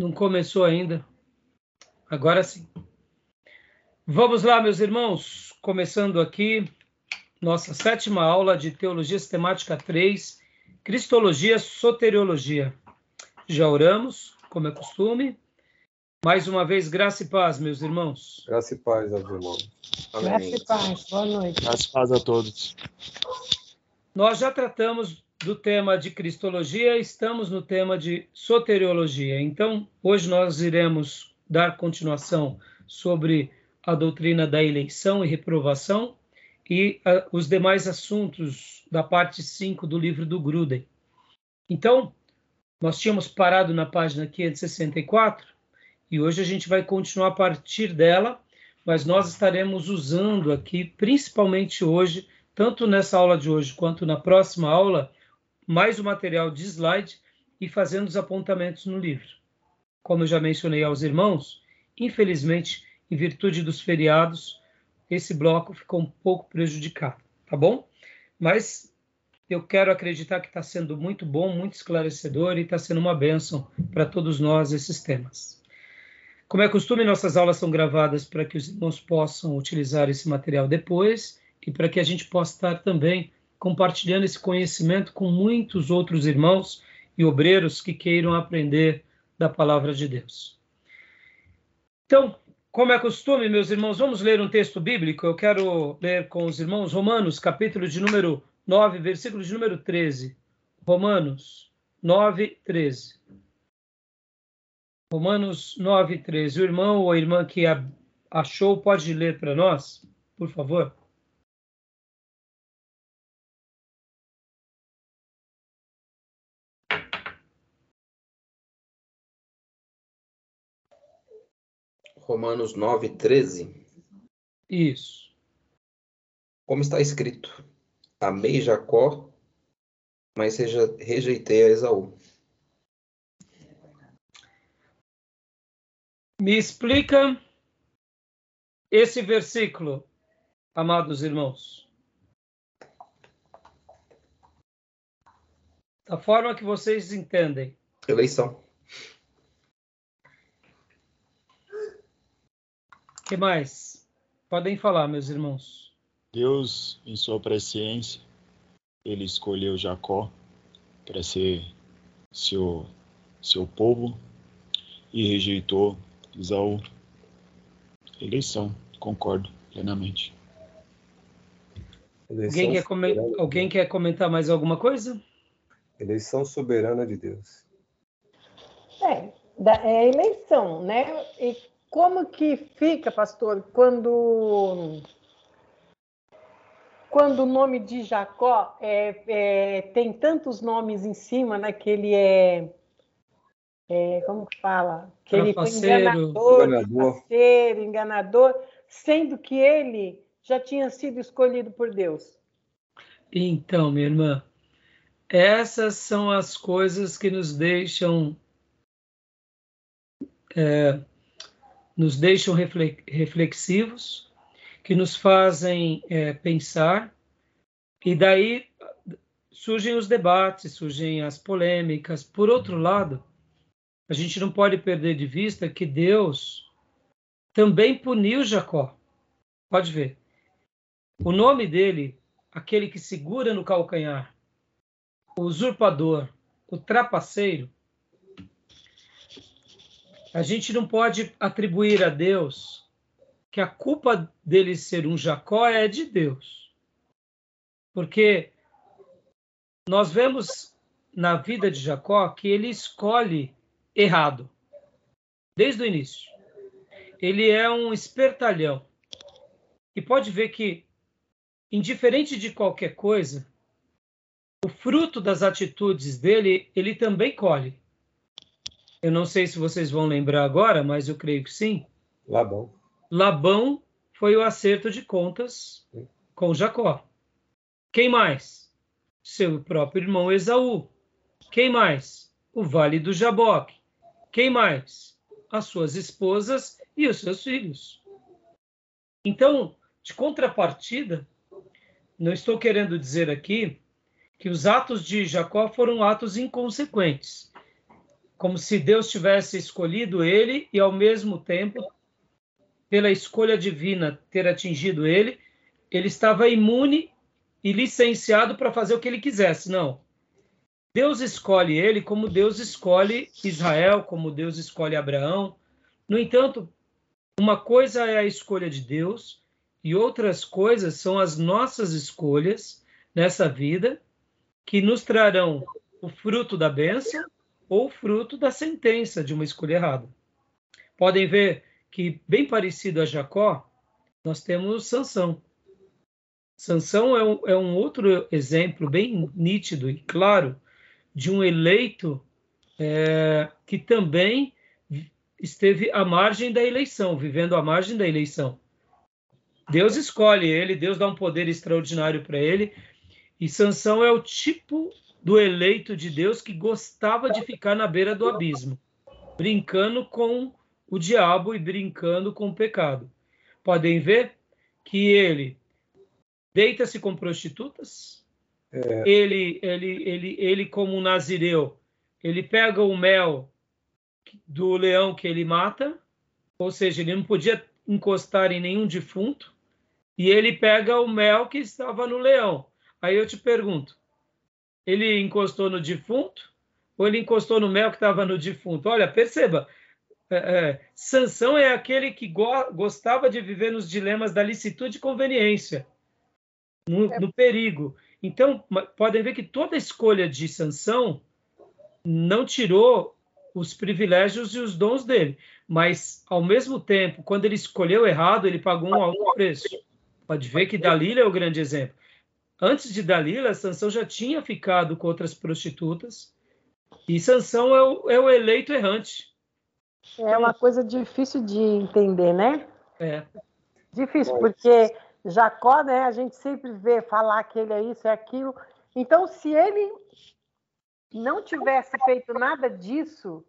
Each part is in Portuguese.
Não começou ainda. Agora sim. Vamos lá, meus irmãos, começando aqui nossa sétima aula de Teologia Sistemática 3, Cristologia, Soteriologia. Já oramos, como é costume. Mais uma vez, graça e paz, meus irmãos. Graça e paz aos irmãos. Amém. Graça e paz, boa noite. Graça e paz a todos. Nós já tratamos do tema de Cristologia, estamos no tema de soteriologia. Então, hoje nós iremos dar continuação sobre a doutrina da eleição e reprovação e uh, os demais assuntos da parte 5 do livro do Gruden. Então, nós tínhamos parado na página 564 e hoje a gente vai continuar a partir dela, mas nós estaremos usando aqui, principalmente hoje, tanto nessa aula de hoje quanto na próxima aula, mais o material de slide e fazendo os apontamentos no livro. Como eu já mencionei aos irmãos, infelizmente, em virtude dos feriados, esse bloco ficou um pouco prejudicado, tá bom? Mas eu quero acreditar que está sendo muito bom, muito esclarecedor e está sendo uma bênção para todos nós esses temas. Como é costume, nossas aulas são gravadas para que os irmãos possam utilizar esse material depois e para que a gente possa estar também compartilhando esse conhecimento com muitos outros irmãos e obreiros que queiram aprender da palavra de Deus. Então, como é costume, meus irmãos, vamos ler um texto bíblico. Eu quero ler com os irmãos Romanos, capítulo de número 9, versículo de número 13. Romanos 9, 13. Romanos 9, 13. O irmão ou a irmã que achou pode ler para nós, por favor. Romanos 9, 13. Isso. Como está escrito: Amei Jacó, mas rejeitei a Esaú. Me explica esse versículo, amados irmãos. Da forma que vocês entendem. Eleição. Que mais? Podem falar, meus irmãos. Deus, em sua presciência, ele escolheu Jacó para ser seu, seu povo e rejeitou Isaú. Eleição, concordo plenamente. Alguém quer, Alguém quer comentar mais alguma coisa? Eleição soberana de Deus. É, da, é eleição, né? E como que fica, pastor, quando quando o nome de Jacó é, é, tem tantos nomes em cima, né? Que ele é, é como que fala? Que ele foi enganador, enganador. Enganador, sendo que ele já tinha sido escolhido por Deus. Então, minha irmã, essas são as coisas que nos deixam é, nos deixam reflexivos, que nos fazem é, pensar, e daí surgem os debates, surgem as polêmicas. Por outro lado, a gente não pode perder de vista que Deus também puniu Jacó. Pode ver. O nome dele, aquele que segura no calcanhar, o usurpador, o trapaceiro, a gente não pode atribuir a Deus que a culpa dele ser um Jacó é de Deus. Porque nós vemos na vida de Jacó que ele escolhe errado, desde o início. Ele é um espertalhão. E pode ver que, indiferente de qualquer coisa, o fruto das atitudes dele, ele também colhe. Eu não sei se vocês vão lembrar agora, mas eu creio que sim. Labão. Labão foi o acerto de contas com Jacó. Quem mais? Seu próprio irmão Esaú. Quem mais? O Vale do Jaboque. Quem mais? As suas esposas e os seus filhos. Então, de contrapartida, não estou querendo dizer aqui que os atos de Jacó foram atos inconsequentes como se Deus tivesse escolhido ele e, ao mesmo tempo, pela escolha divina ter atingido ele, ele estava imune e licenciado para fazer o que ele quisesse. Não. Deus escolhe ele como Deus escolhe Israel, como Deus escolhe Abraão. No entanto, uma coisa é a escolha de Deus e outras coisas são as nossas escolhas nessa vida que nos trarão o fruto da bênção ou fruto da sentença de uma escolha errada. Podem ver que, bem parecido a Jacó, nós temos Sansão. Sansão é um, é um outro exemplo bem nítido e claro de um eleito é, que também esteve à margem da eleição, vivendo à margem da eleição. Deus escolhe ele, Deus dá um poder extraordinário para ele, e Sansão é o tipo do eleito de Deus que gostava de ficar na beira do abismo, brincando com o diabo e brincando com o pecado. Podem ver que ele deita-se com prostitutas, é. ele, ele, ele, ele como um nazireu, ele pega o mel do leão que ele mata, ou seja, ele não podia encostar em nenhum defunto, e ele pega o mel que estava no leão. Aí eu te pergunto, ele encostou no defunto ou ele encostou no mel que estava no defunto? Olha, perceba, é, é, Sansão é aquele que go gostava de viver nos dilemas da licitude e conveniência, no, é. no, perigo. Então, podem ver que toda escolha de Sansão não tirou os privilégios e os dons dele, mas, ao mesmo tempo, quando ele escolheu errado, ele pagou um alto preço. Pode ver que Dalila é o grande exemplo. Antes de Dalila, Sansão já tinha ficado com outras prostitutas e Sansão é o, é o eleito errante. É uma coisa difícil de entender, né? É. Difícil, porque Jacó, né, a gente sempre vê falar que ele é isso, é aquilo. Então, se ele não tivesse feito nada disso,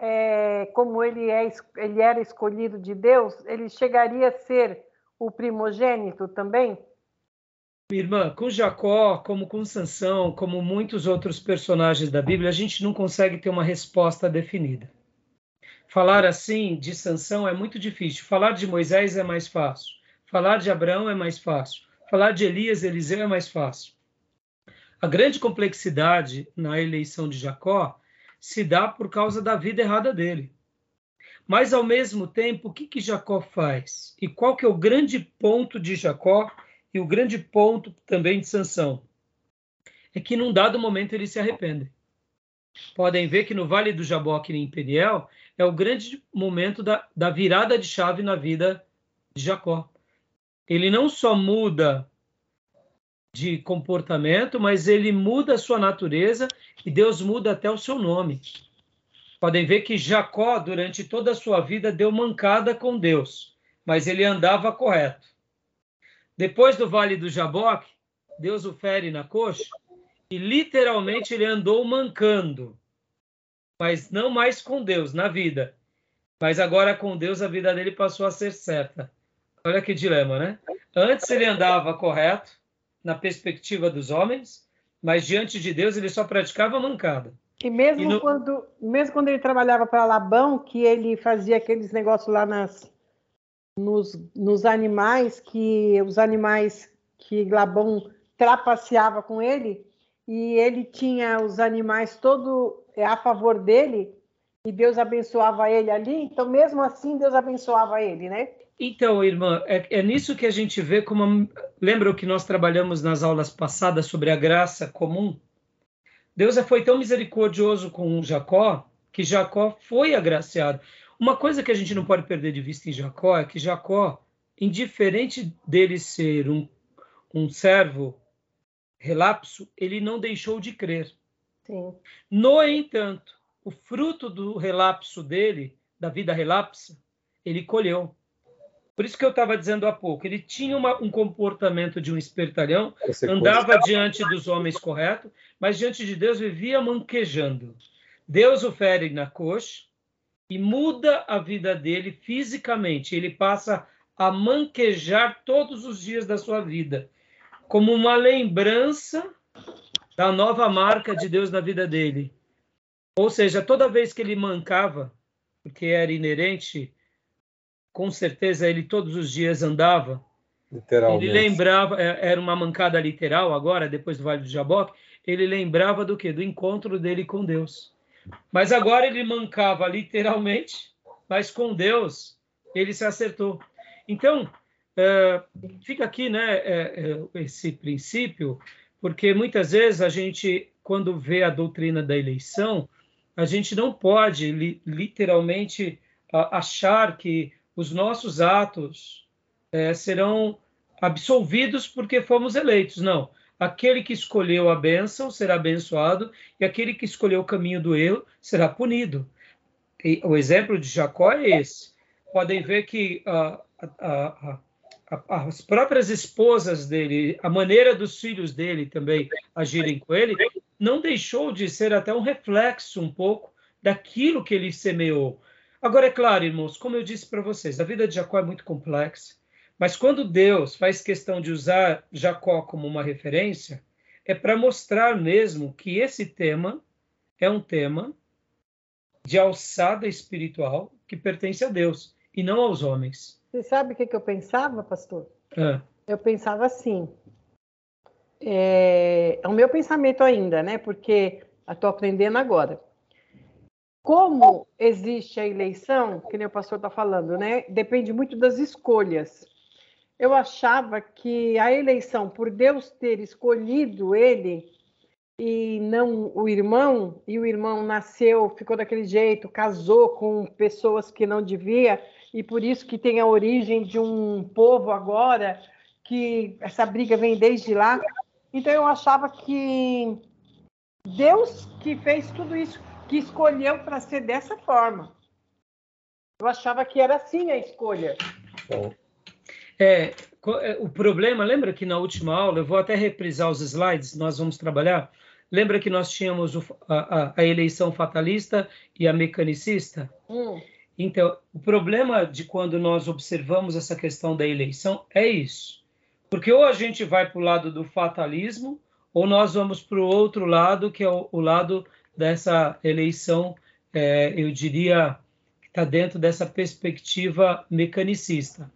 é, como ele, é, ele era escolhido de Deus, ele chegaria a ser o primogênito também? Irmã, com Jacó, como com Sansão, como muitos outros personagens da Bíblia, a gente não consegue ter uma resposta definida. Falar assim de Sansão é muito difícil. Falar de Moisés é mais fácil. Falar de Abraão é mais fácil. Falar de Elias, Eliseu é mais fácil. A grande complexidade na eleição de Jacó se dá por causa da vida errada dele. Mas, ao mesmo tempo, o que, que Jacó faz? E qual que é o grande ponto de Jacó e o grande ponto também de Sansão é que num dado momento ele se arrepende. Podem ver que no Vale do Jaboque em Peniel é o grande momento da, da virada de chave na vida de Jacó. Ele não só muda de comportamento, mas ele muda a sua natureza e Deus muda até o seu nome. Podem ver que Jacó, durante toda a sua vida, deu mancada com Deus, mas ele andava correto. Depois do Vale do Jaboque, Deus o fere na coxa e literalmente ele andou mancando, mas não mais com Deus na vida. Mas agora com Deus a vida dele passou a ser certa. Olha que dilema, né? Antes ele andava correto na perspectiva dos homens, mas diante de Deus ele só praticava mancada. E mesmo, e no... quando, mesmo quando ele trabalhava para Labão, que ele fazia aqueles negócios lá nas, nos, nos animais que os animais que Labão trapaceava com ele e ele tinha os animais todo é, a favor dele e Deus abençoava ele ali, então mesmo assim Deus abençoava ele, né? Então, irmã, é, é nisso que a gente vê como. Lembra o que nós trabalhamos nas aulas passadas sobre a graça comum? Deus foi tão misericordioso com Jacó que Jacó foi agraciado. Uma coisa que a gente não pode perder de vista em Jacó é que Jacó, indiferente dele ser um, um servo relapso, ele não deixou de crer. Sim. No entanto, o fruto do relapso dele, da vida relapsa, ele colheu. Por isso que eu estava dizendo há pouco, ele tinha uma, um comportamento de um espertalhão, andava diante dos homens correto, mas diante de Deus vivia manquejando. Deus o fere na coxa, e muda a vida dele fisicamente. Ele passa a manquejar todos os dias da sua vida, como uma lembrança da nova marca de Deus na vida dele. Ou seja, toda vez que ele mancava, porque era inerente, com certeza ele todos os dias andava. Ele lembrava, é, era uma mancada literal agora, depois do Vale do Jaboque, ele lembrava do que? Do encontro dele com Deus. Mas agora ele mancava literalmente, mas com Deus ele se acertou. Então, é, fica aqui né, é, é, esse princípio, porque muitas vezes a gente, quando vê a doutrina da eleição, a gente não pode li, literalmente achar que os nossos atos serão absolvidos porque fomos eleitos. Não. Aquele que escolheu a bênção será abençoado e aquele que escolheu o caminho do erro será punido. E o exemplo de Jacó é esse. Podem ver que uh, uh, uh, as próprias esposas dele, a maneira dos filhos dele também agirem com ele, não deixou de ser até um reflexo um pouco daquilo que ele semeou. Agora, é claro, irmãos, como eu disse para vocês, a vida de Jacó é muito complexa, mas quando Deus faz questão de usar Jacó como uma referência, é para mostrar mesmo que esse tema é um tema de alçada espiritual que pertence a Deus e não aos homens. Você sabe o que, eu pensava, pastor? É. Eu pensava assim, é, é o meu pensamento ainda, né? Porque estou aprendendo agora. Como existe a eleição, que nem o pastor está falando, né? Depende muito das escolhas. Eu achava que a eleição, por Deus ter escolhido ele e não o irmão, e o irmão nasceu, ficou daquele jeito, casou com pessoas que não devia, e por isso que tem a origem de um povo agora, que essa briga vem desde lá. Então eu achava que Deus que fez tudo isso, que escolheu para ser dessa forma. Eu achava que era assim a escolha. É, é, o problema, lembra que na última aula, eu vou até reprisar os slides, nós vamos trabalhar. Lembra que nós tínhamos o, a, a, eleição fatalista e a mecanicista? Hum. Então, o problema de quando nós observamos essa questão da eleição é isso. Porque ou a gente vai para o lado do fatalismo, ou nós vamos para o outro lado, que é o, o lado dessa eleição, é, eu diria, que está dentro dessa perspectiva mecanicista.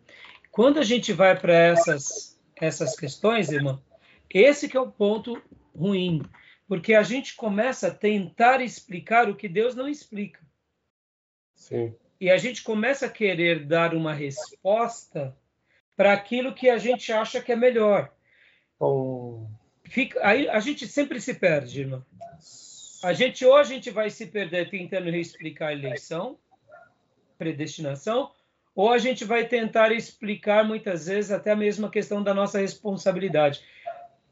Quando a gente vai para essas, essas questões, irmã, esse que é o ponto ruim, porque a gente começa a tentar explicar o que Deus não explica. Sim. E a gente começa a querer dar uma resposta para aquilo que a gente acha que é melhor. Oh. Fica, aí a gente sempre se perde, irmão. A gente ou a gente vai se perder tentando reexplicar a eleição, predestinação, ou a gente vai tentar explicar muitas vezes até a mesma questão da nossa responsabilidade.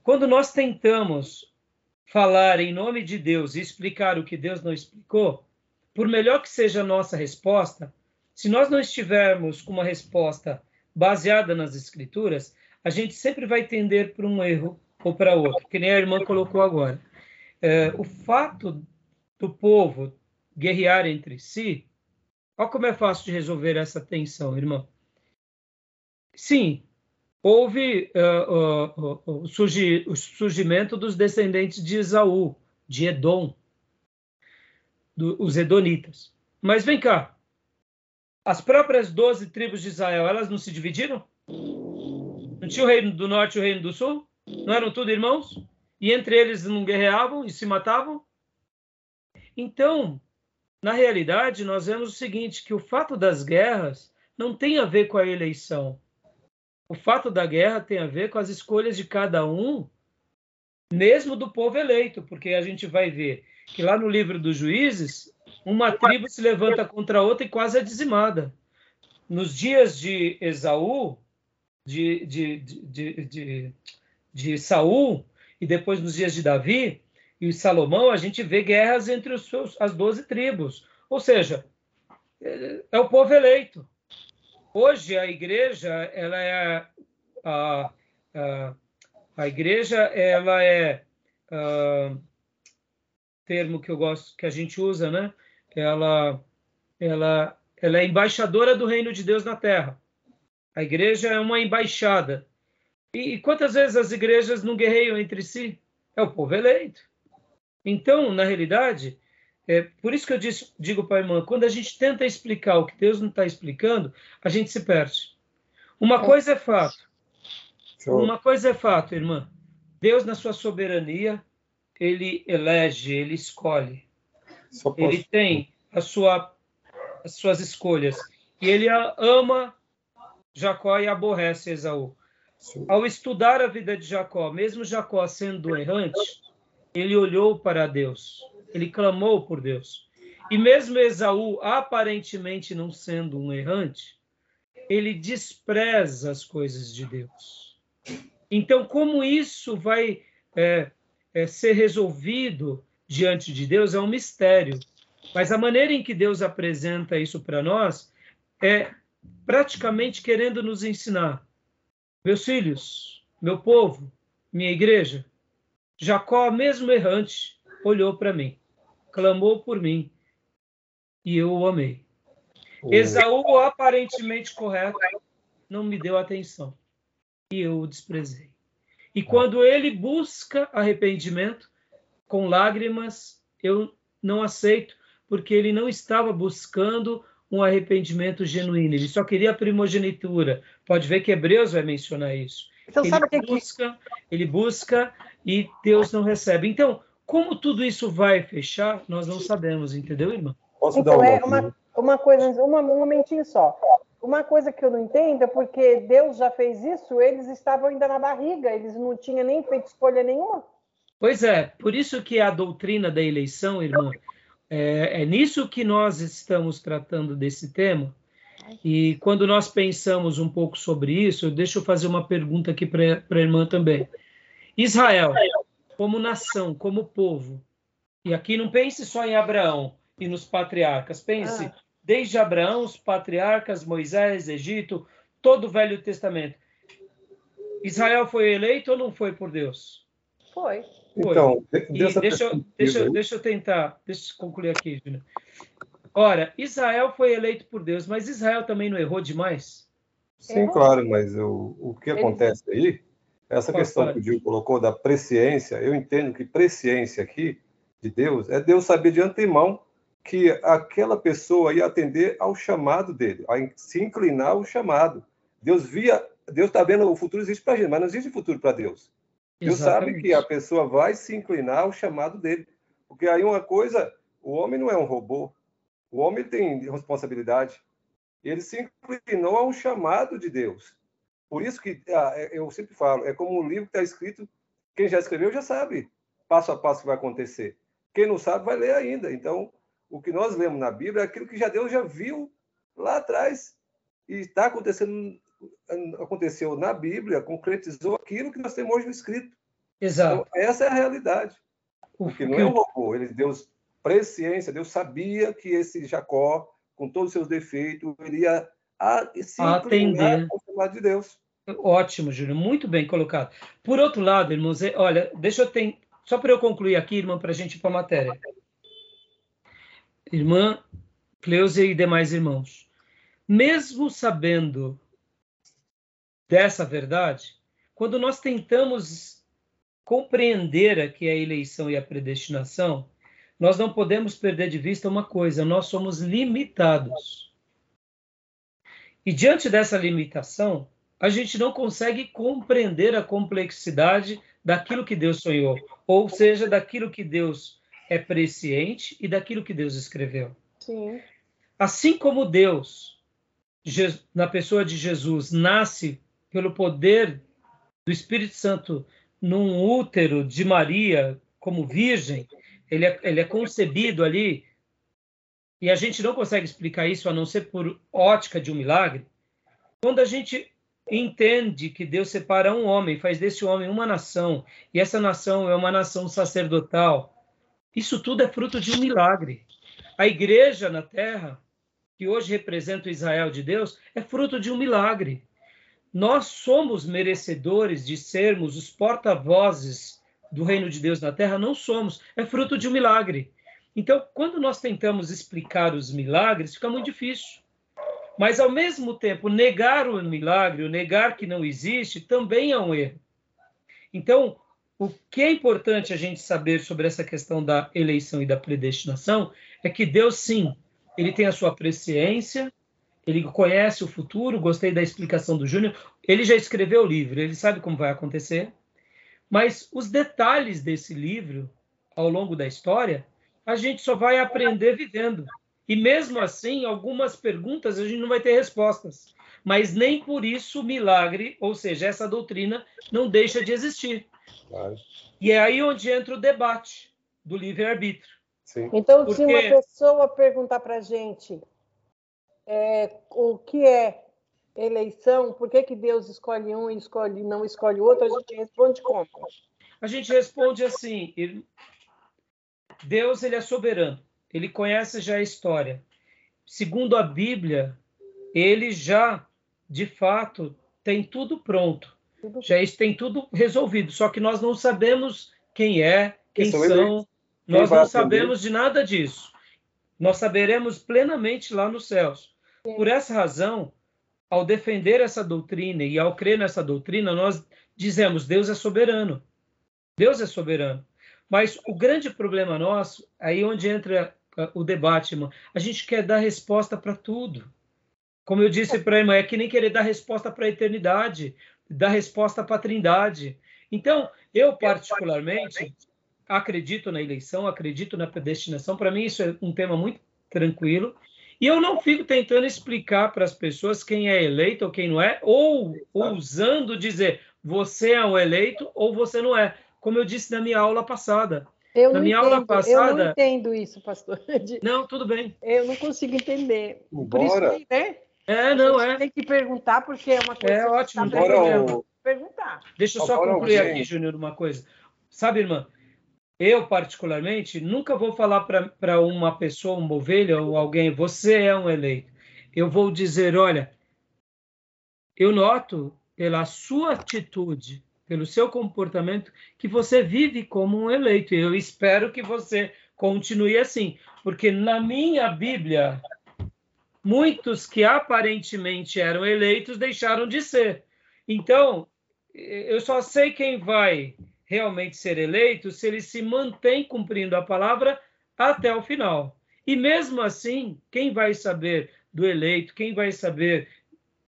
Quando nós tentamos falar em nome de Deus e explicar o que Deus não explicou, por melhor que seja a nossa resposta, se nós não estivermos com uma resposta baseada nas escrituras, a gente sempre vai tender para um erro ou para outro, que nem a irmã colocou agora. É, o fato do povo guerrear entre si, olha como é fácil de resolver essa tensão, irmã. Sim, houve uh, uh, uh, o, surgi, o, surgimento dos descendentes de Esaú, de Edom, do, os Edonitas. Mas vem cá, as próprias doze tribos de Israel, elas não se dividiram? Não tinha o reino do norte e o reino do sul? Não eram tudo irmãos? E entre eles não guerreavam e se matavam? Então, na realidade, nós vemos o seguinte, que o fato das guerras não tem a ver com a eleição. O fato da guerra tem a ver com as escolhas de cada um, mesmo do povo eleito, porque a gente vai ver que lá no livro dos juízes, uma tribo se levanta contra a outra e quase é dizimada. Nos dias de Esaú, de, de, de, de, Saul, e depois nos dias de Davi e Salomão, a gente vê guerras entre os seus, as doze tribos. Ou seja, é, é o povo eleito. Hoje a igreja, ela é a, a, a igreja, ela é a, termo que eu gosto, que a gente usa, né? ela, ela, ela é embaixadora do reino de Deus na Terra. A igreja é uma embaixada. E, e quantas vezes as igrejas não guerreiam entre si? É o povo eleito. Então, na realidade, é, por isso que eu disse, digo para a irmã, quando a gente tenta explicar o que Deus não está explicando, a gente se perde. Uma é. coisa é fato. Uma coisa é fato, irmã. Deus, na sua soberania, ele elege, ele escolhe. Ele tem a sua, as suas escolhas. E ele ama Jacó e aborrece Esaú. Ao estudar a vida de Jacó, mesmo Jacó sendo errante, ele olhou para Deus, ele clamou por Deus. E mesmo Esaú, aparentemente não sendo um errante, ele despreza as coisas de Deus. Então, como isso vai é, é, ser resolvido diante de Deus é um mistério. Mas a maneira em que Deus apresenta isso para nós é praticamente querendo nos ensinar. Meus filhos, meu povo, minha igreja, Jacó, mesmo errante, olhou para mim, clamou por mim e eu o amei. Esaú, aparentemente correto, não me deu atenção e eu o desprezei. E quando ele busca arrependimento com lágrimas, eu não aceito, porque ele não estava buscando um arrependimento genuíno, ele só queria a primogenitura. Pode ver que Hebreus vai mencionar isso. Então, ele busca, ele busca e Deus não recebe. Então, como tudo isso vai fechar, nós não sabemos, entendeu, irmã? Posso então, dar uma, é uma, uma coisa, uma, um momentinho só. Uma coisa que eu não entendo é porque Deus já fez isso, eles estavam ainda na barriga, eles não tinham nem feito escolha nenhuma. Pois é, por isso que a doutrina da eleição, irmã, é, é nisso que nós estamos tratando desse tema. E quando nós pensamos um pouco sobre isso, deixa eu fazer uma pergunta aqui para a irmã também. Israel, como nação, como povo, e aqui não pense só em Abraão e nos patriarcas, pense ah desde Abraão, os patriarcas, Moisés, Egito, todo o Velho Testamento. Israel foi eleito ou não foi por Deus? Foi. foi. Então, deixa, eu, deixa, deixa eu tentar, deixa eu concluir aqui, Júnior. Ora, Israel foi eleito por Deus, mas Israel também não errou demais? Sim, errou. claro, mas o, o que acontece aí, essa Qual questão que o Gil colocou da presciência, eu entendo que presciência aqui de Deus é Deus saber de antemão que aquela pessoa ia atender ao chamado dele, a se inclinar ao chamado. Deus via, Deus está vendo o futuro existe para a gente, mas não existe futuro para Deus. Deus Exatamente. sabe que a pessoa vai se inclinar ao chamado dele, porque aí uma coisa, o homem não é um robô, o homem tem responsabilidade. Ele se inclinou ao chamado de Deus. Por isso que ah, é, eu sempre falo, é como um livro que está escrito, quem já escreveu já sabe passo a passo o que vai acontecer. Quem não sabe vai ler ainda. Então, o que nós lemos na Bíblia é aquilo que já Deus já viu lá atrás e está acontecendo aconteceu na Bíblia, concretizou aquilo que nós temos hoje escrito. Exato. Então, essa é a realidade. Porque não é um robô, ele Deus presciência, Deus sabia que esse Jacó, com todos os seus defeitos, iria a, se atender ao de Deus. Ótimo, Júlio, muito bem colocado. Por outro lado, irmãos, é, olha, deixa eu ter, só para eu concluir aqui, irmão, para a gente ir para a matéria irmã Cleusa e demais irmãos, mesmo sabendo dessa verdade, quando nós tentamos compreender aqui a eleição e a predestinação, nós não podemos perder de vista uma coisa: nós somos limitados. E diante dessa limitação, a gente não consegue compreender a complexidade daquilo que Deus sonhou, ou seja, daquilo que Deus é presciente e daquilo que Deus escreveu. Sim. Assim como Deus, na pessoa de Jesus, nasce pelo poder do Espírito Santo num útero de Maria como virgem, ele é, ele é concebido ali, e a gente não consegue explicar isso a não ser por ótica de um milagre. Quando a gente entende que Deus separa um homem, faz desse homem uma nação, e essa nação é uma nação sacerdotal, isso tudo é fruto de um milagre. A igreja na terra, que hoje representa o Israel de Deus, é fruto de um milagre. Nós somos merecedores de sermos os porta-vozes do reino de Deus na terra? Não somos. É fruto de um milagre. Então, quando nós tentamos explicar os milagres, fica muito difícil. Mas, ao mesmo tempo, negar o milagre, negar que não existe, também é um erro. Então, o que é importante a gente saber sobre essa questão da eleição e da predestinação é que Deus, sim, ele tem a sua presciência, ele conhece o futuro, gostei da explicação do Júnior, ele já escreveu o livro, ele sabe como vai acontecer, mas os detalhes desse livro, ao longo da história, a gente só vai aprender vivendo. E mesmo assim, algumas perguntas a gente não vai ter respostas. Mas nem por isso o milagre, ou seja, essa doutrina, não deixa de existir. Claro. E é aí onde entra o debate do livre-arbítrio. Então, Porque... se uma pessoa perguntar para a gente é, o que é eleição, por que, que Deus escolhe um e escolhe, não escolhe outro, a gente responde como? A gente responde assim: Deus ele é soberano, ele conhece já a história. Segundo a Bíblia, ele já, de fato, tem tudo pronto. Já tem tudo resolvido, só que nós não sabemos quem é, quem Isso são, nós não sabemos de nada disso. Nós saberemos plenamente lá nos céus. Por essa razão, ao defender essa doutrina e ao crer nessa doutrina, nós dizemos: Deus é soberano. Deus é soberano. Mas o grande problema nosso, aí onde entra o debate, irmão, a gente quer dar resposta para tudo. Como eu disse para a irmã, é que nem querer dar resposta para a eternidade, dar resposta para a trindade. Então, eu particularmente acredito na eleição, acredito na predestinação. Para mim, isso é um tema muito tranquilo. E eu não fico tentando explicar para as pessoas quem é eleito ou quem não é, ou ousando dizer você é um eleito ou você não é como eu disse na minha aula passada. Eu na minha entendo, aula passada. Eu não entendo isso, pastor. Não, tudo bem. Eu não consigo entender. Por isso que, né? É, não é. Tem que perguntar porque é uma coisa. É ótimo. Tá o... Perguntar. Deixa eu só concluir aqui, Júnior, uma coisa. Sabe, irmã? Eu, particularmente, nunca vou falar para uma pessoa, uma ovelha ou alguém, você é um eleito. Eu vou dizer, olha, eu noto pela sua atitude, pelo seu comportamento, que você vive como um eleito. E eu espero que você continue assim, porque na minha Bíblia, muitos que aparentemente eram eleitos deixaram de ser. Então, eu só sei quem vai realmente ser eleito se ele se mantém cumprindo a palavra até o final. E mesmo assim, quem vai saber do eleito, quem vai saber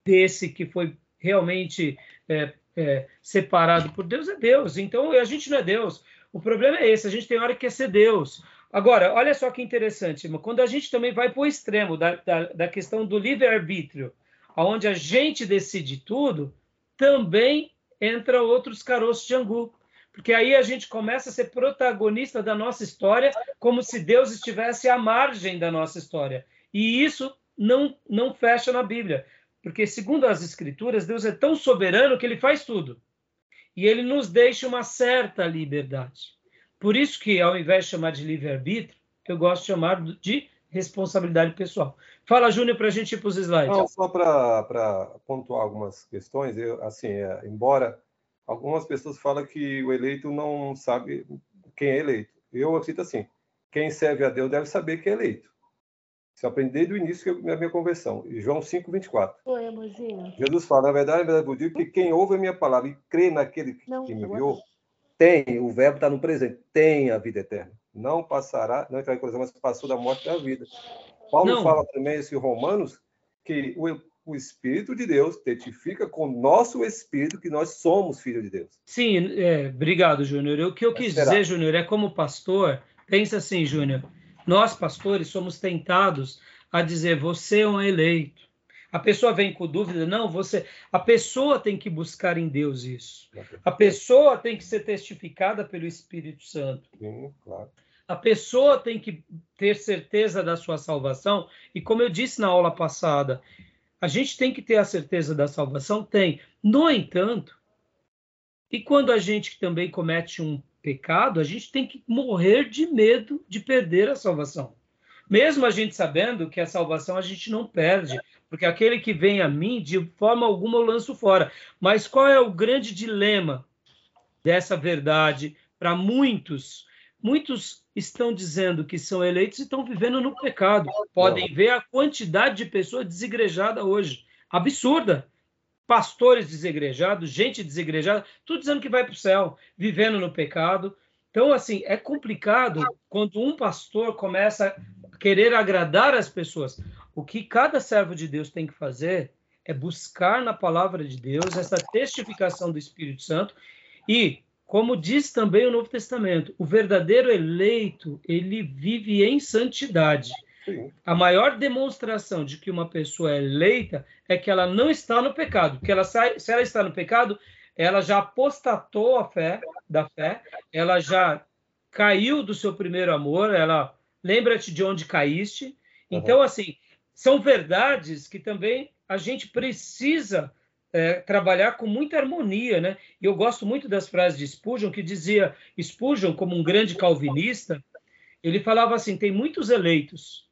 desse que foi realmente é, é, separado por Deus é Deus. Então a gente não é Deus. O problema é esse: a gente tem hora que quer ser Deus. Agora, olha só que interessante, irmão, quando a gente também vai para o extremo da, da, da questão do livre-arbítrio, onde a gente decide tudo, também entra outros caroços de angu. Porque aí a gente começa a ser protagonista da nossa história, como se Deus estivesse à margem da nossa história. E isso não, não fecha na Bíblia. Porque, segundo as Escrituras, Deus é tão soberano que ele faz tudo. E ele nos deixa uma certa liberdade. Por isso que, ao invés de chamar de livre-arbítrio, eu gosto de chamar de responsabilidade pessoal. Fala, Júnior, para a gente ir para os slides. Não, só para pontuar algumas questões, eu, assim, é, embora algumas pessoas falam que o eleito não sabe quem é eleito. Eu acredito assim, quem serve a Deus deve saber que é eleito. Isso eu aprendi desde o início da minha conversão. João 5, 24. Oi, amorzinho. Jesus fala, na verdade, na verdade, eu digo que quem ouve a minha palavra e crê naquele que, não, me enviou, tem, o verbo está no presente, tem a vida eterna. Não passará, não entrará em coisa, mas passou da morte da vida. Paulo não. fala também isso em Romanos, que o, o Espírito de Deus testifica com o nosso Espírito que nós somos filhos de Deus. Sim, é, obrigado, Júnior. O que eu quis dizer, Júnior, é como pastor, pensa assim, Júnior, nós, pastores, somos tentados a dizer: você é um eleito. A pessoa vem com dúvida, não, você. A pessoa tem que buscar em Deus isso. A pessoa tem que ser testificada pelo Espírito Santo. Sim, claro. A pessoa tem que ter certeza da sua salvação. E como eu disse na aula passada, a gente tem que ter a certeza da salvação? Tem. No entanto, e quando a gente também comete um pecado, a gente tem que morrer de medo de perder a salvação. Mesmo a gente sabendo que a salvação a gente não perde, porque aquele que vem a mim, de forma alguma eu lanço fora. Mas qual é o grande dilema dessa verdade para muitos? Muitos estão dizendo que são eleitos e estão vivendo no pecado. Podem ver a quantidade de pessoas desigrejadas hoje. Absurda. Pastores desigrejados, gente desigrejada, tudo dizendo que vai para o céu, vivendo no pecado. Então, assim, é complicado quando um pastor começa a querer agradar as pessoas. O que cada servo de Deus tem que fazer é buscar na palavra de Deus essa testificação do Espírito Santo e, como diz também o Novo Testamento, o verdadeiro eleito, ele vive em santidade. A maior demonstração de que uma pessoa é eleita é que ela não está no pecado. Porque ela sai, se ela está no pecado, ela já apostatou a fé da fé, ela já caiu do seu primeiro amor, ela lembra-te de onde caíste. Então, assim, são verdades que também a gente precisa é, trabalhar com muita harmonia, né? E eu gosto muito das frases de Spurgeon, que dizia, Spurgeon, como um grande calvinista, ele falava assim, tem muitos eleitos,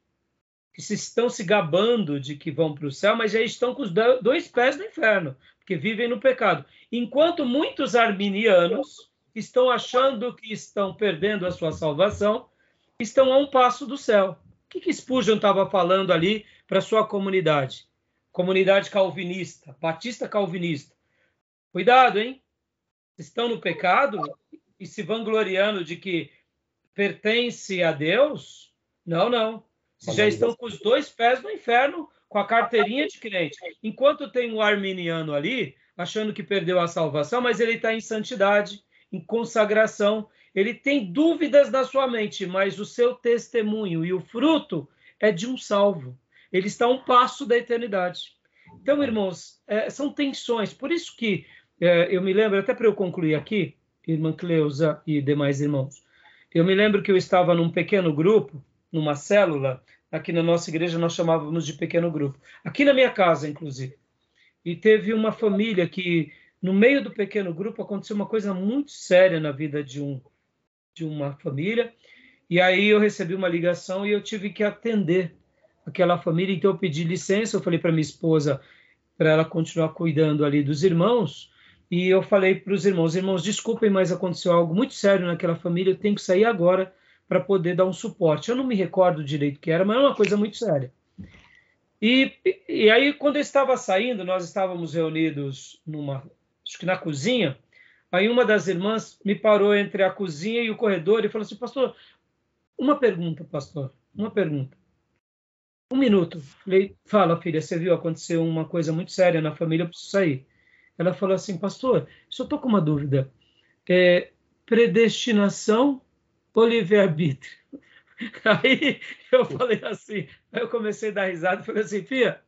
que se estão se gabando de que vão para o céu, mas já estão com os dois pés no inferno, porque vivem no pecado. Enquanto muitos arminianos estão achando que estão perdendo a sua salvação, estão a um passo do céu. O que, que Spurgeon estava falando ali para sua comunidade? Comunidade calvinista, batista calvinista. Cuidado, hein? Estão no pecado e se vangloriando de que pertence a Deus? Não, não se já estão com os dois pés no inferno, com a carteirinha de crente. Enquanto tem o arminiano ali, achando que perdeu a salvação, mas ele está em santidade, em consagração, ele tem dúvidas na sua mente, mas o seu testemunho e o fruto é de um salvo. Ele está a um passo da eternidade. Então, irmãos, é, são tensões. Por isso que é, eu me lembro, até para eu concluir aqui, irmã Cleusa e demais irmãos, eu me lembro que eu estava num pequeno grupo, numa célula, aqui na nossa igreja nós chamávamos de pequeno grupo. Aqui na minha casa, inclusive. E teve uma família que, no meio do pequeno grupo, aconteceu uma coisa muito séria na vida de, um, de uma família. E aí eu recebi uma ligação e eu tive que atender aquela família. Então eu pedi licença, eu falei para minha esposa para ela continuar cuidando ali dos irmãos. E eu falei para os irmãos: irmãos, desculpem, mas aconteceu algo muito sério naquela família, eu tenho que sair agora para poder dar um suporte. Eu não me recordo direito que era, mas é uma coisa muito séria. E, e aí, quando eu estava saindo, nós estávamos reunidos numa, acho que na cozinha, aí uma das irmãs me parou entre a cozinha e o corredor e falou assim, pastor, uma pergunta, pastor, uma pergunta. Um minuto. Falei, fala, filha, você viu acontecer uma coisa muito séria na família, eu preciso sair. Ela falou assim, pastor, só estou com uma dúvida. É, predestinação ou livre-arbítrio? Aí eu falei assim, aí eu comecei a dar risada e falei assim, Fia,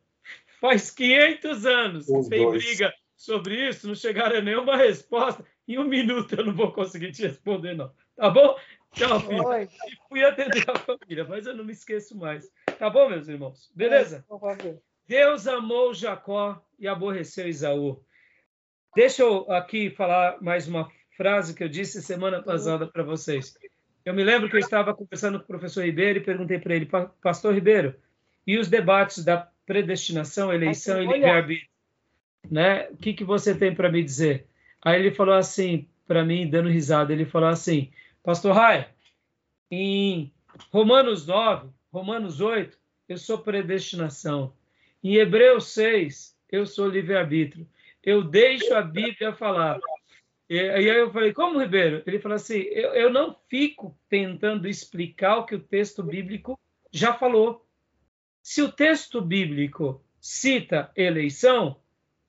faz 500 anos que tem briga sobre isso, não chegaram a nenhuma resposta. Em um minuto eu não vou conseguir te responder, não. Tá bom? Tchau. Oi. E fui atender a família, mas eu não me esqueço mais. Tá bom, meus irmãos? Beleza? É, Deus amou Jacó e aborreceu Isaú. Deixa eu aqui falar mais uma frase que eu disse semana passada para vocês. Eu me lembro que eu estava conversando com o professor Ribeiro e perguntei para ele, Pastor Ribeiro, e os debates da predestinação, eleição e livre-arbítrio? Né? O que, que você tem para me dizer? Aí ele falou assim, para mim, dando risada, ele falou assim, Pastor Rai, em Romanos 9, Romanos 8, eu sou predestinação. Em Hebreus 6, eu sou livre-arbítrio. Eu deixo a Bíblia falar. E, aí eu falei, como, Ribeiro? Ele falou assim, eu, eu não fico tentando explicar o que o texto bíblico já falou. Se o texto bíblico cita eleição,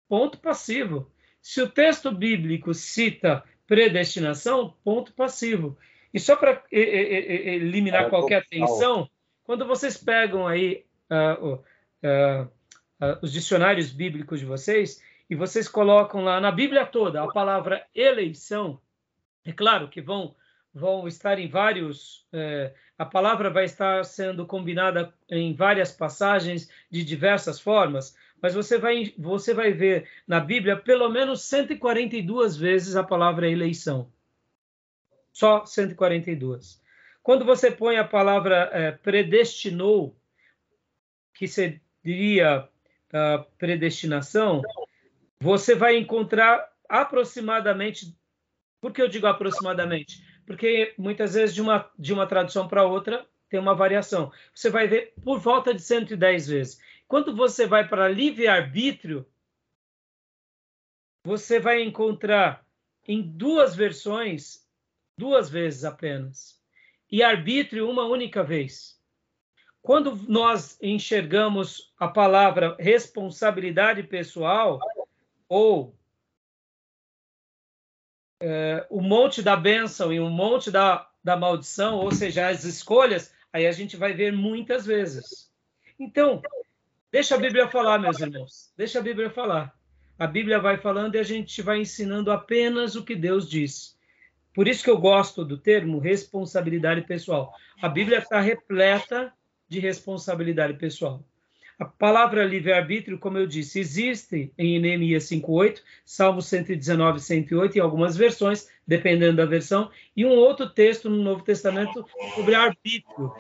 ponto passivo. Se o texto bíblico cita predestinação, ponto passivo. E só para eliminar é, qualquer tensão, quando vocês pegam aí uh, uh, uh, os dicionários bíblicos de vocês, e vocês colocam lá na Bíblia toda a palavra eleição, é claro que vão vão estar em vários, é, a palavra vai estar sendo combinada em várias passagens de diversas formas, mas você vai, você vai ver na Bíblia pelo menos 142 vezes a palavra eleição. Só 142. Quando você põe a palavra é, predestinou, que seria uh, predestinação, você vai encontrar aproximadamente. Por que eu digo aproximadamente? Porque muitas vezes de uma, de uma tradução para outra tem uma variação. Você vai ver por volta de 110 vezes. Quando você vai para livre-arbítrio, você vai encontrar em duas versões, duas vezes apenas, e arbítrio uma única vez. Quando nós enxergamos a palavra responsabilidade pessoal ou é, o monte da bênção e o monte da, da maldição, ou seja, as escolhas, aí a gente vai ver muitas vezes. Então, deixa a Bíblia falar, meus irmãos, deixa a Bíblia falar. A Bíblia vai falando e a gente vai ensinando apenas o que Deus diz. Por isso que eu gosto do termo responsabilidade pessoal. A Bíblia está repleta de responsabilidade pessoal. A palavra livre-arbítrio, como eu disse, existe em Neemias 5.8, Salmo 119, 108, em algumas versões, dependendo da versão, e um outro texto no Novo Testamento sobre arbítrio.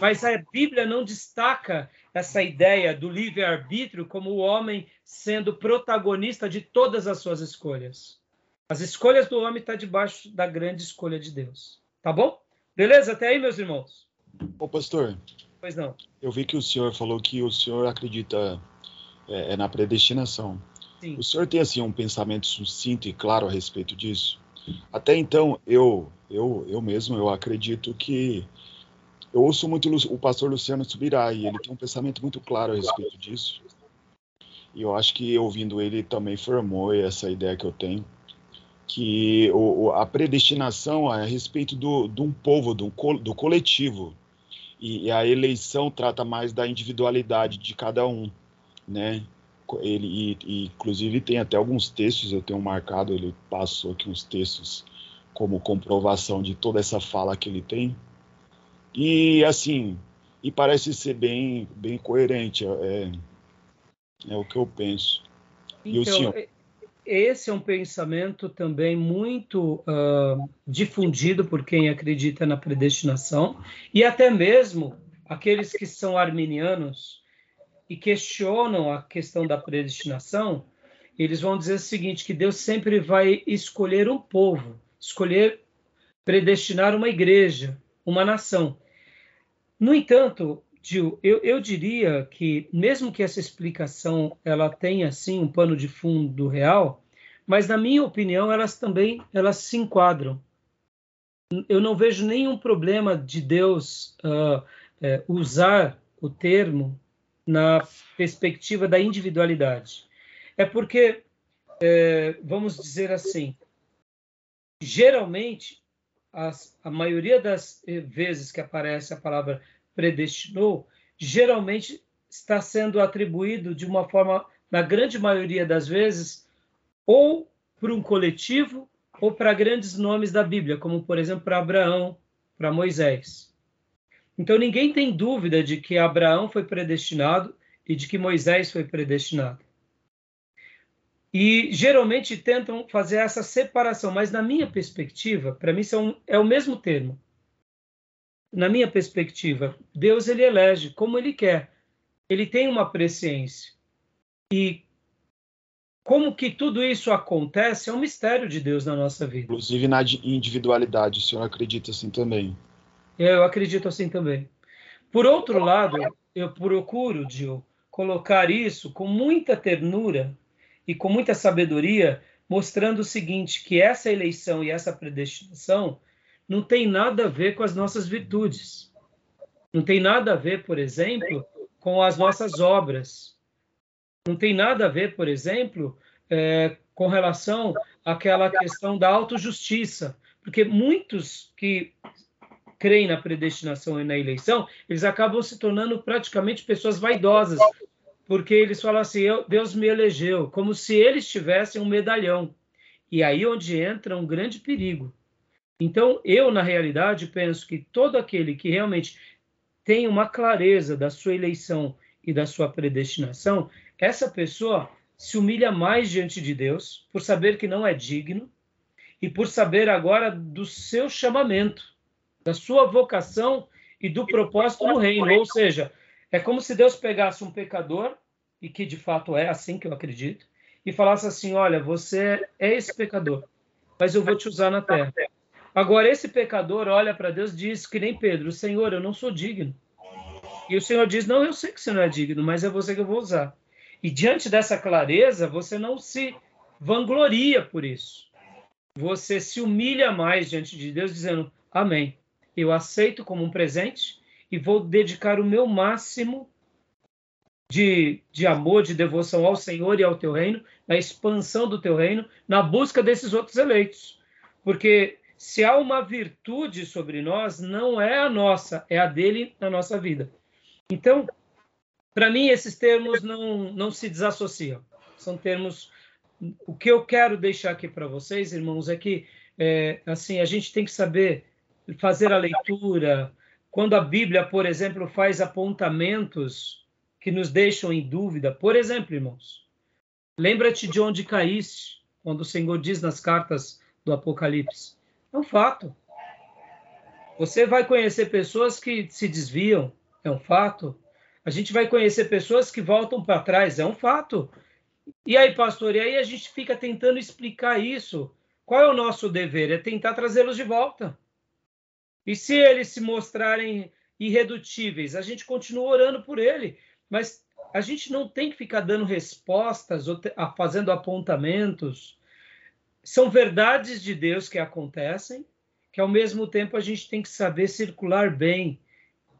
Mas a Bíblia não destaca essa ideia do livre-arbítrio como o homem sendo protagonista de todas as suas escolhas. As escolhas do homem estão tá debaixo da grande escolha de Deus. Tá bom? Beleza? Até aí, meus irmãos. Ô, pastor. Pois não. Eu vi que o senhor falou que o senhor acredita é, é na predestinação. Sim. O senhor tem assim um pensamento sucinto e claro a respeito disso? Até então, eu, eu, eu mesmo, eu acredito que eu ouço muito o pastor Luciano Subirá e ele tem um pensamento muito claro a respeito disso. E eu acho que ouvindo ele também formou essa ideia que eu tenho que o, a predestinação é a respeito do, de um povo, do, do coletivo, e, e, a eleição trata mais da individualidade de cada um, né? Ele, e, e, inclusive, tem até alguns textos, eu tenho marcado, ele passou aqui uns textos como comprovação de toda essa fala que ele tem. E, assim, e parece ser bem, bem coerente, é, é o que eu penso. Então, e o então, senhor? Esse é um pensamento também muito uh, difundido por quem acredita na predestinação e até mesmo aqueles que são arminianos e questionam a questão da predestinação, eles vão dizer o seguinte: que Deus sempre vai escolher um povo, escolher predestinar uma igreja, uma nação. No entanto, Gil, eu, eu diria que, mesmo que essa explicação ela tenha, sim, um pano de fundo real, mas, na minha opinião, elas também elas se enquadram. Eu não vejo nenhum problema de Deus uh, é, usar o termo na perspectiva da individualidade. É porque, é, vamos dizer assim, geralmente, as, a maioria das vezes que aparece a palavra predestinou, geralmente está sendo atribuído de uma forma, na grande maioria das vezes, ou para um coletivo ou para grandes nomes da Bíblia, como por exemplo para Abraão, para Moisés. Então ninguém tem dúvida de que Abraão foi predestinado e de que Moisés foi predestinado. E geralmente tentam fazer essa separação, mas na minha perspectiva, para mim são, é o mesmo termo na minha perspectiva, Deus ele elege como ele quer. Ele tem uma presciência. E como que tudo isso acontece é um mistério de Deus na nossa vida. Inclusive na individualidade, o senhor acredita assim também? Eu acredito assim também. Por outro lado, eu procuro, Gil, colocar isso com muita ternura e com muita sabedoria, mostrando o seguinte, que essa eleição e essa predestinação não tem nada a ver com as nossas virtudes. Não tem nada a ver, por exemplo, com as nossas obras. Não tem nada a ver, por exemplo, é, com relação àquela questão da autojustiça. Porque muitos que creem na predestinação e na eleição, eles acabam se tornando praticamente pessoas vaidosas, porque eles falam assim: Deus me elegeu, como se eles tivessem um medalhão. E aí onde entra um grande perigo. Então, eu, na realidade, penso que todo aquele que realmente tem uma clareza da sua eleição e da sua predestinação, essa pessoa se humilha mais diante de Deus por saber que não é digno e por saber agora do seu chamamento, da sua vocação e do propósito no reino. Ou seja, é como se Deus pegasse um pecador, e que de fato é assim que eu acredito, e falasse assim: Olha, você é esse pecador, mas eu vou te usar na terra. Agora, esse pecador olha para Deus e diz, que nem Pedro: Senhor, eu não sou digno. E o Senhor diz: Não, eu sei que você não é digno, mas é você que eu vou usar. E diante dessa clareza, você não se vangloria por isso. Você se humilha mais diante de Deus, dizendo: Amém. Eu aceito como um presente e vou dedicar o meu máximo de, de amor, de devoção ao Senhor e ao teu reino, na expansão do teu reino, na busca desses outros eleitos. Porque se há uma virtude sobre nós, não é a nossa, é a dele na nossa vida. Então, para mim, esses termos não, não se desassociam. São termos. O que eu quero deixar aqui para vocês, irmãos, é que é, assim a gente tem que saber fazer a leitura. Quando a Bíblia, por exemplo, faz apontamentos que nos deixam em dúvida, por exemplo, irmãos, lembra-te de onde caíste, quando o Senhor diz nas cartas do Apocalipse. É um fato. Você vai conhecer pessoas que se desviam, é um fato. A gente vai conhecer pessoas que voltam para trás, é um fato. E aí, pastor, e aí a gente fica tentando explicar isso. Qual é o nosso dever? É tentar trazê-los de volta. E se eles se mostrarem irredutíveis, a gente continua orando por ele, mas a gente não tem que ficar dando respostas ou fazendo apontamentos. São verdades de Deus que acontecem, que ao mesmo tempo a gente tem que saber circular bem.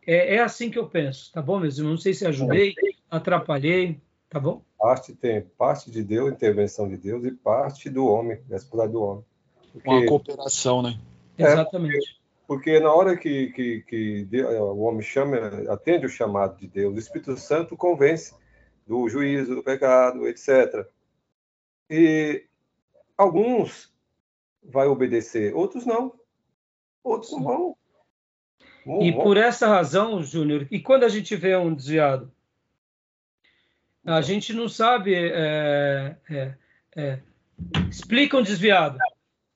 É, é assim que eu penso, tá bom, meus irmãos? Não sei se ajudei, atrapalhei, tá bom? Parte tem parte de Deus, intervenção de Deus, e parte do homem, responsabilidade do homem. Porque, Uma cooperação, né? É, Exatamente. Porque na hora que, que, que Deus, o homem chama, atende o chamado de Deus, o Espírito Santo convence do juízo, do pecado, etc. E alguns vai obedecer, outros não. Outros não vão. Não e vão. por essa razão, Júnior, e quando a gente vê um desviado, a gente não sabe. É, é, é, explica um desviado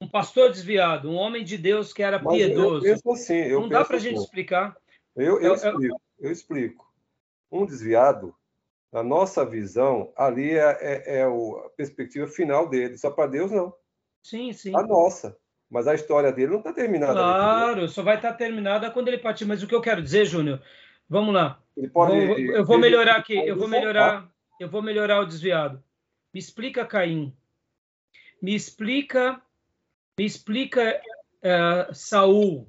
um pastor desviado, um homem de Deus que era Mas piedoso. Eu penso assim, eu não dá para a assim. gente explicar. Eu, eu, eu, explico, eu explico. Um desviado, na nossa visão, ali é, é, é a perspectiva final dele. Só para Deus, não. Sim, sim. A nossa. Mas a história dele não está terminada. Claro, só vai estar tá terminada quando ele partir. Mas o que eu quero dizer, Júnior, vamos lá. Pode, vou, eu vou melhorar aqui. Eu vou melhorar. Eu vou melhorar o desviado. Me explica, Caim. Me explica me explica uh, Saul.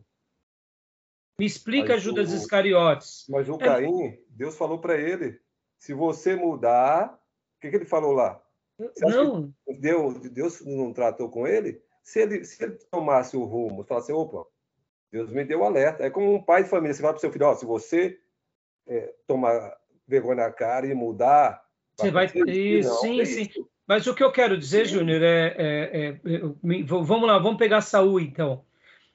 Me explica mas Judas o, Iscariotes. Mas o é... Caim, Deus falou para ele: se você mudar, o que, que ele falou lá? não. Deus, Deus não tratou com ele? Se ele, se ele tomasse o rumo, falasse: opa, Deus me deu alerta. É como um pai de família: você fala para o seu filho: ó, se você é, tomar vergonha na cara e mudar. Você vai. Isso, sim, sim. Mas o que eu quero dizer, Júnior, é, é, é, vamos lá, vamos pegar Saul então.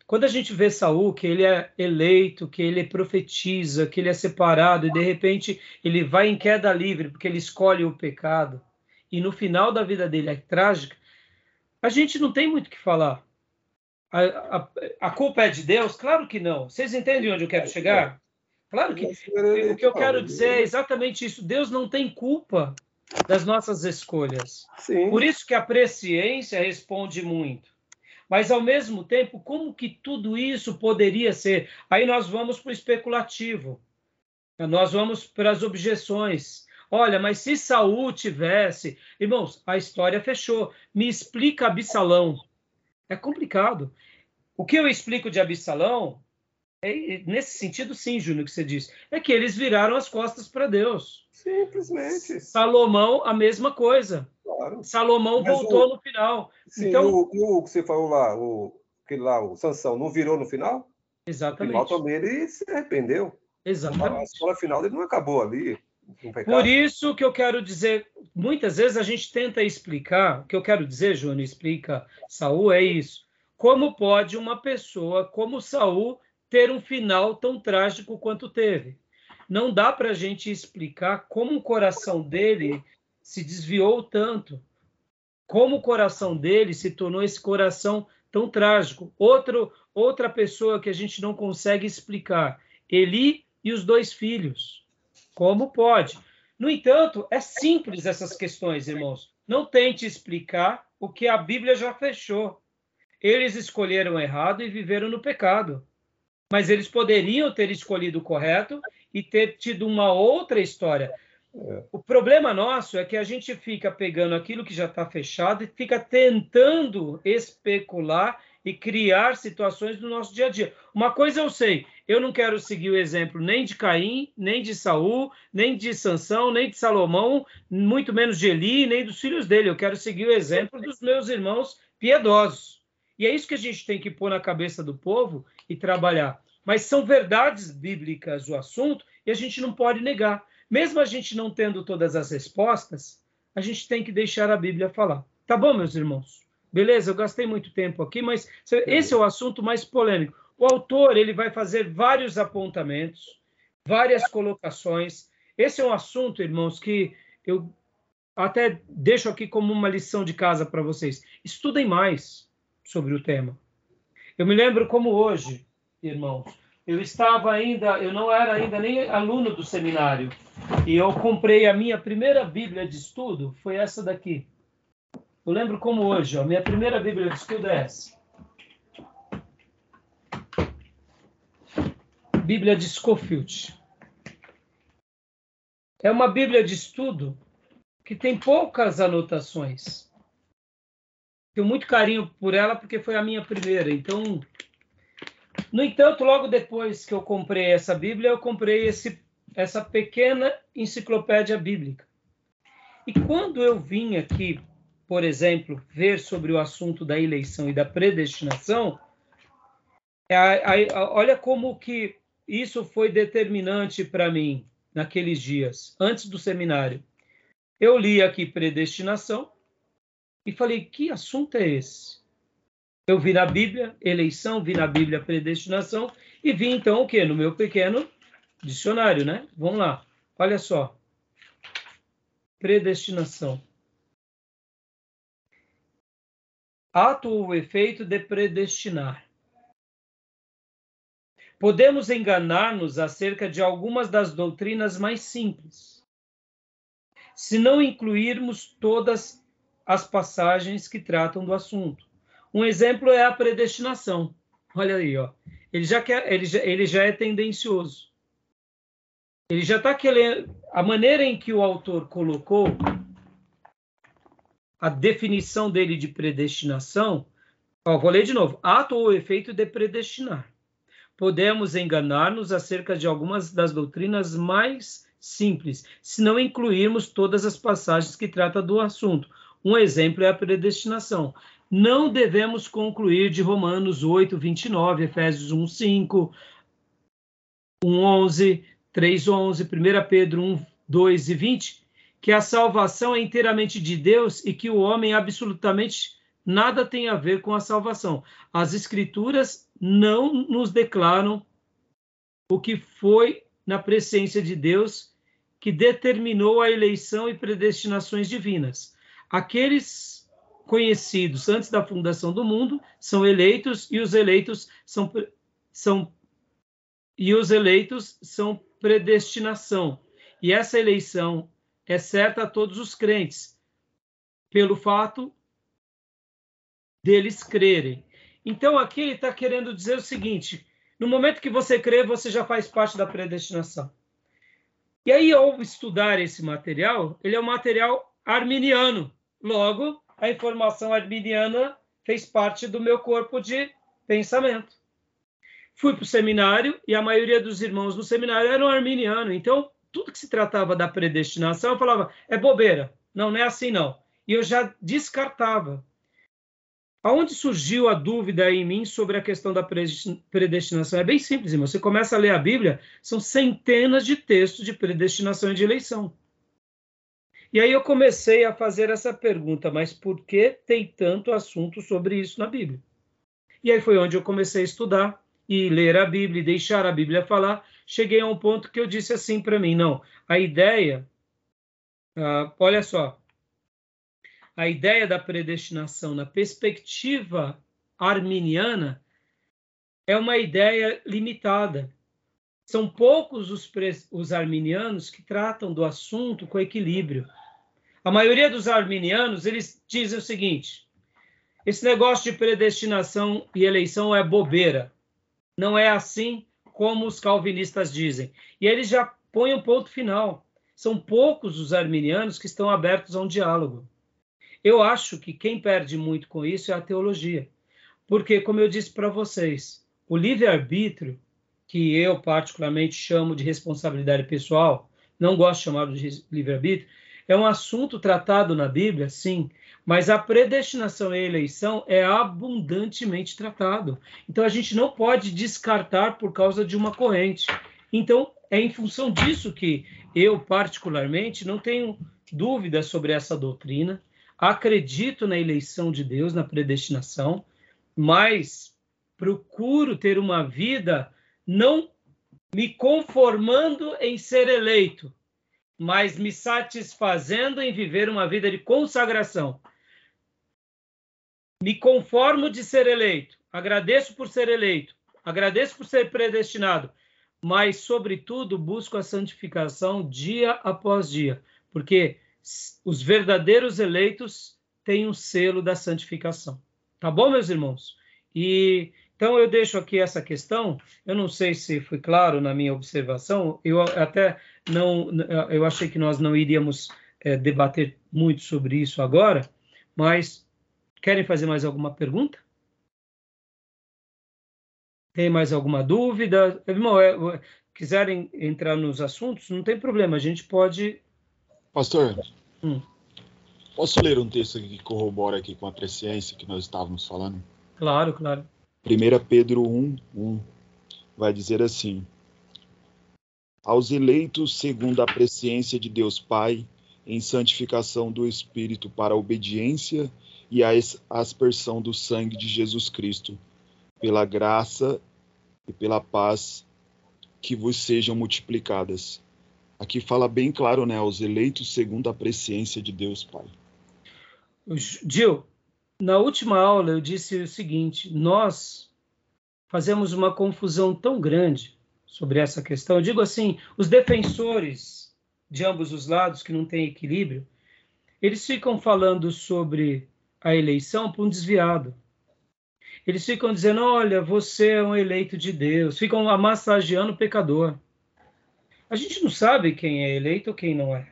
Quando a gente vê Saul, que ele é eleito, que ele profetiza, que ele é separado, e de repente ele vai em queda livre, porque ele escolhe o pecado, e no final da vida dele é trágica, a gente não tem muito o que falar. A, a, a, culpa é de Deus? Claro que não. Vocês entendem onde eu quero chegar? Claro que o que eu quero dizer é exatamente isso. Deus não tem culpa das nossas escolhas. Sim. Por isso que a presciência responde muito. Mas, ao mesmo tempo, como que tudo isso poderia ser? Aí nós vamos para o especulativo. Nós vamos para as objeções. Olha, mas se Saul tivesse... Irmãos, a história fechou. Me explica Absalão. É complicado. O que eu explico de Absalão, é, nesse sentido, sim, Júnior, que você disse, é que eles viraram as costas para Deus. Simplesmente. Salomão, a mesma coisa. Claro. Salomão Mas voltou o, no final. Sim, então, o, o, que você falou lá, o, que lá, o Sansão, não virou no final? Exatamente. No final também ele se arrependeu. Exatamente. A escola final dele não acabou ali. Por isso que eu quero dizer, muitas vezes a gente tenta explicar, o que eu quero dizer, Júnior, explica, Saul, é isso. Como pode uma pessoa como Saul ter um final tão trágico quanto teve? não dá para a gente explicar como o coração dele se desviou tanto, como o coração dele se tornou esse coração tão trágico. Outro, outra pessoa que a gente não consegue explicar, Eli e os dois filhos. Como pode? No entanto, é simples essas questões, irmãos. Não tente explicar o que a Bíblia já fechou. Eles escolheram errado e viveram no pecado. Mas eles poderiam ter escolhido o correto e ter tido uma outra história. O problema nosso é que a gente fica pegando aquilo que já está fechado e fica tentando especular e criar situações no nosso dia a dia. Uma coisa eu sei, eu não quero seguir o exemplo nem de Caim, nem de Saul, nem de Sansão, nem de Salomão, muito menos de Eli, nem dos filhos dele. Eu quero seguir o exemplo dos meus irmãos piedosos. E é isso que a gente tem que pôr na cabeça do povo e trabalhar. Mas são verdades bíblicas o assunto e a gente não pode negar. Mesmo a gente não tendo todas as respostas, a gente tem que deixar a Bíblia falar. Tá bom, meus irmãos? Beleza, eu gastei muito tempo aqui, mas esse é o assunto mais polêmico. O autor ele vai fazer vários apontamentos, várias colocações. Esse é um assunto, irmãos, que eu até deixo aqui como uma lição de casa para vocês. Estudem mais sobre o tema. Eu me lembro como hoje, irmãos, eu estava ainda, eu não era ainda nem aluno do seminário, e eu comprei a minha primeira Bíblia de estudo, foi essa daqui. Eu lembro como hoje, a minha primeira Bíblia de estudo é essa. Bíblia de Scofield. É uma Bíblia de estudo que tem poucas anotações. Tenho muito carinho por ela porque foi a minha primeira. Então, no entanto, logo depois que eu comprei essa Bíblia, eu comprei esse, essa pequena enciclopédia bíblica. E quando eu vim aqui por exemplo, ver sobre o assunto da eleição e da predestinação, é, olha como que isso foi determinante para mim naqueles dias, antes do seminário. Eu li aqui predestinação e falei: que assunto é esse? Eu vi na Bíblia eleição, vi na Bíblia predestinação e vi então o que? No meu pequeno dicionário, né? Vamos lá, olha só. Predestinação. ato ou efeito de predestinar. Podemos enganar-nos acerca de algumas das doutrinas mais simples, se não incluirmos todas as passagens que tratam do assunto. Um exemplo é a predestinação. Olha aí, ó. Ele já quer, ele já, ele já é tendencioso. Ele já está querendo. A maneira em que o autor colocou a definição dele de predestinação, ó, vou ler de novo: ato ou efeito de predestinar. Podemos enganar-nos acerca de algumas das doutrinas mais simples, se não incluirmos todas as passagens que tratam do assunto. Um exemplo é a predestinação. Não devemos concluir de Romanos 8, 29, Efésios 1, 5, 1, 11, 3, 11, 1 Pedro 1, 2 e 20, que a salvação é inteiramente de Deus e que o homem absolutamente nada tem a ver com a salvação. As escrituras não nos declaram o que foi na presciência de Deus que determinou a eleição e predestinações divinas. Aqueles conhecidos antes da fundação do mundo são eleitos e os eleitos são, são e os eleitos são predestinação. E essa eleição é certa a todos os crentes, pelo fato deles crerem. Então, aqui ele está querendo dizer o seguinte: no momento que você crê, você já faz parte da predestinação. E aí, ao estudar esse material, ele é um material arminiano. Logo, a informação arminiana fez parte do meu corpo de pensamento. Fui para o seminário e a maioria dos irmãos no seminário eram arminianos. Então, tudo que se tratava da predestinação, eu falava, é bobeira. Não, não é assim não. E eu já descartava. Aonde surgiu a dúvida em mim sobre a questão da predestinação? É bem simples, irmão. Você começa a ler a Bíblia, são centenas de textos de predestinação e de eleição. E aí eu comecei a fazer essa pergunta, mas por que tem tanto assunto sobre isso na Bíblia? E aí foi onde eu comecei a estudar e ler a Bíblia e deixar a Bíblia falar, cheguei a um ponto que eu disse assim para mim: não, a ideia, uh, olha só, a ideia da predestinação na perspectiva arminiana é uma ideia limitada. São poucos os, os arminianos que tratam do assunto com equilíbrio. A maioria dos arminianos, eles dizem o seguinte: esse negócio de predestinação e eleição é bobeira. Não é assim como os calvinistas dizem. E eles já põem um ponto final. São poucos os arminianos que estão abertos a um diálogo. Eu acho que quem perde muito com isso é a teologia. Porque, como eu disse para vocês, o livre-arbítrio, que eu particularmente chamo de responsabilidade pessoal, não gosto de chamar de livre-arbítrio, é um assunto tratado na Bíblia, sim, mas a predestinação e a eleição é abundantemente tratado. Então a gente não pode descartar por causa de uma corrente. Então é em função disso que eu particularmente não tenho dúvida sobre essa doutrina. Acredito na eleição de Deus, na predestinação, mas procuro ter uma vida não me conformando em ser eleito, mas me satisfazendo em viver uma vida de consagração. Me conformo de ser eleito, agradeço por ser eleito, agradeço por ser predestinado, mas, sobretudo, busco a santificação dia após dia, porque os verdadeiros eleitos têm o um selo da santificação. Tá bom, meus irmãos? E então eu deixo aqui essa questão. Eu não sei se foi claro na minha observação. Eu até não, eu achei que nós não iríamos é, debater muito sobre isso agora, mas querem fazer mais alguma pergunta? Tem mais alguma dúvida? Irmão, é, quiserem entrar nos assuntos, não tem problema, a gente pode. Pastor, hum. posso ler um texto que corrobora aqui com a presciência que nós estávamos falando? Claro, claro. 1 Pedro 1, 1 vai dizer assim: Aos eleitos segundo a presciência de Deus Pai, em santificação do Espírito para a obediência e a aspersão do sangue de Jesus Cristo, pela graça e pela paz que vos sejam multiplicadas. Aqui fala bem claro, né, aos eleitos segundo a presciência de Deus Pai. Gil, na última aula eu disse o seguinte: nós fazemos uma confusão tão grande sobre essa questão. Eu digo assim, os defensores de ambos os lados que não têm equilíbrio, eles ficam falando sobre a eleição para um desviado. Eles ficam dizendo: olha, você é um eleito de Deus, ficam amassageando o pecador. A gente não sabe quem é eleito ou quem não é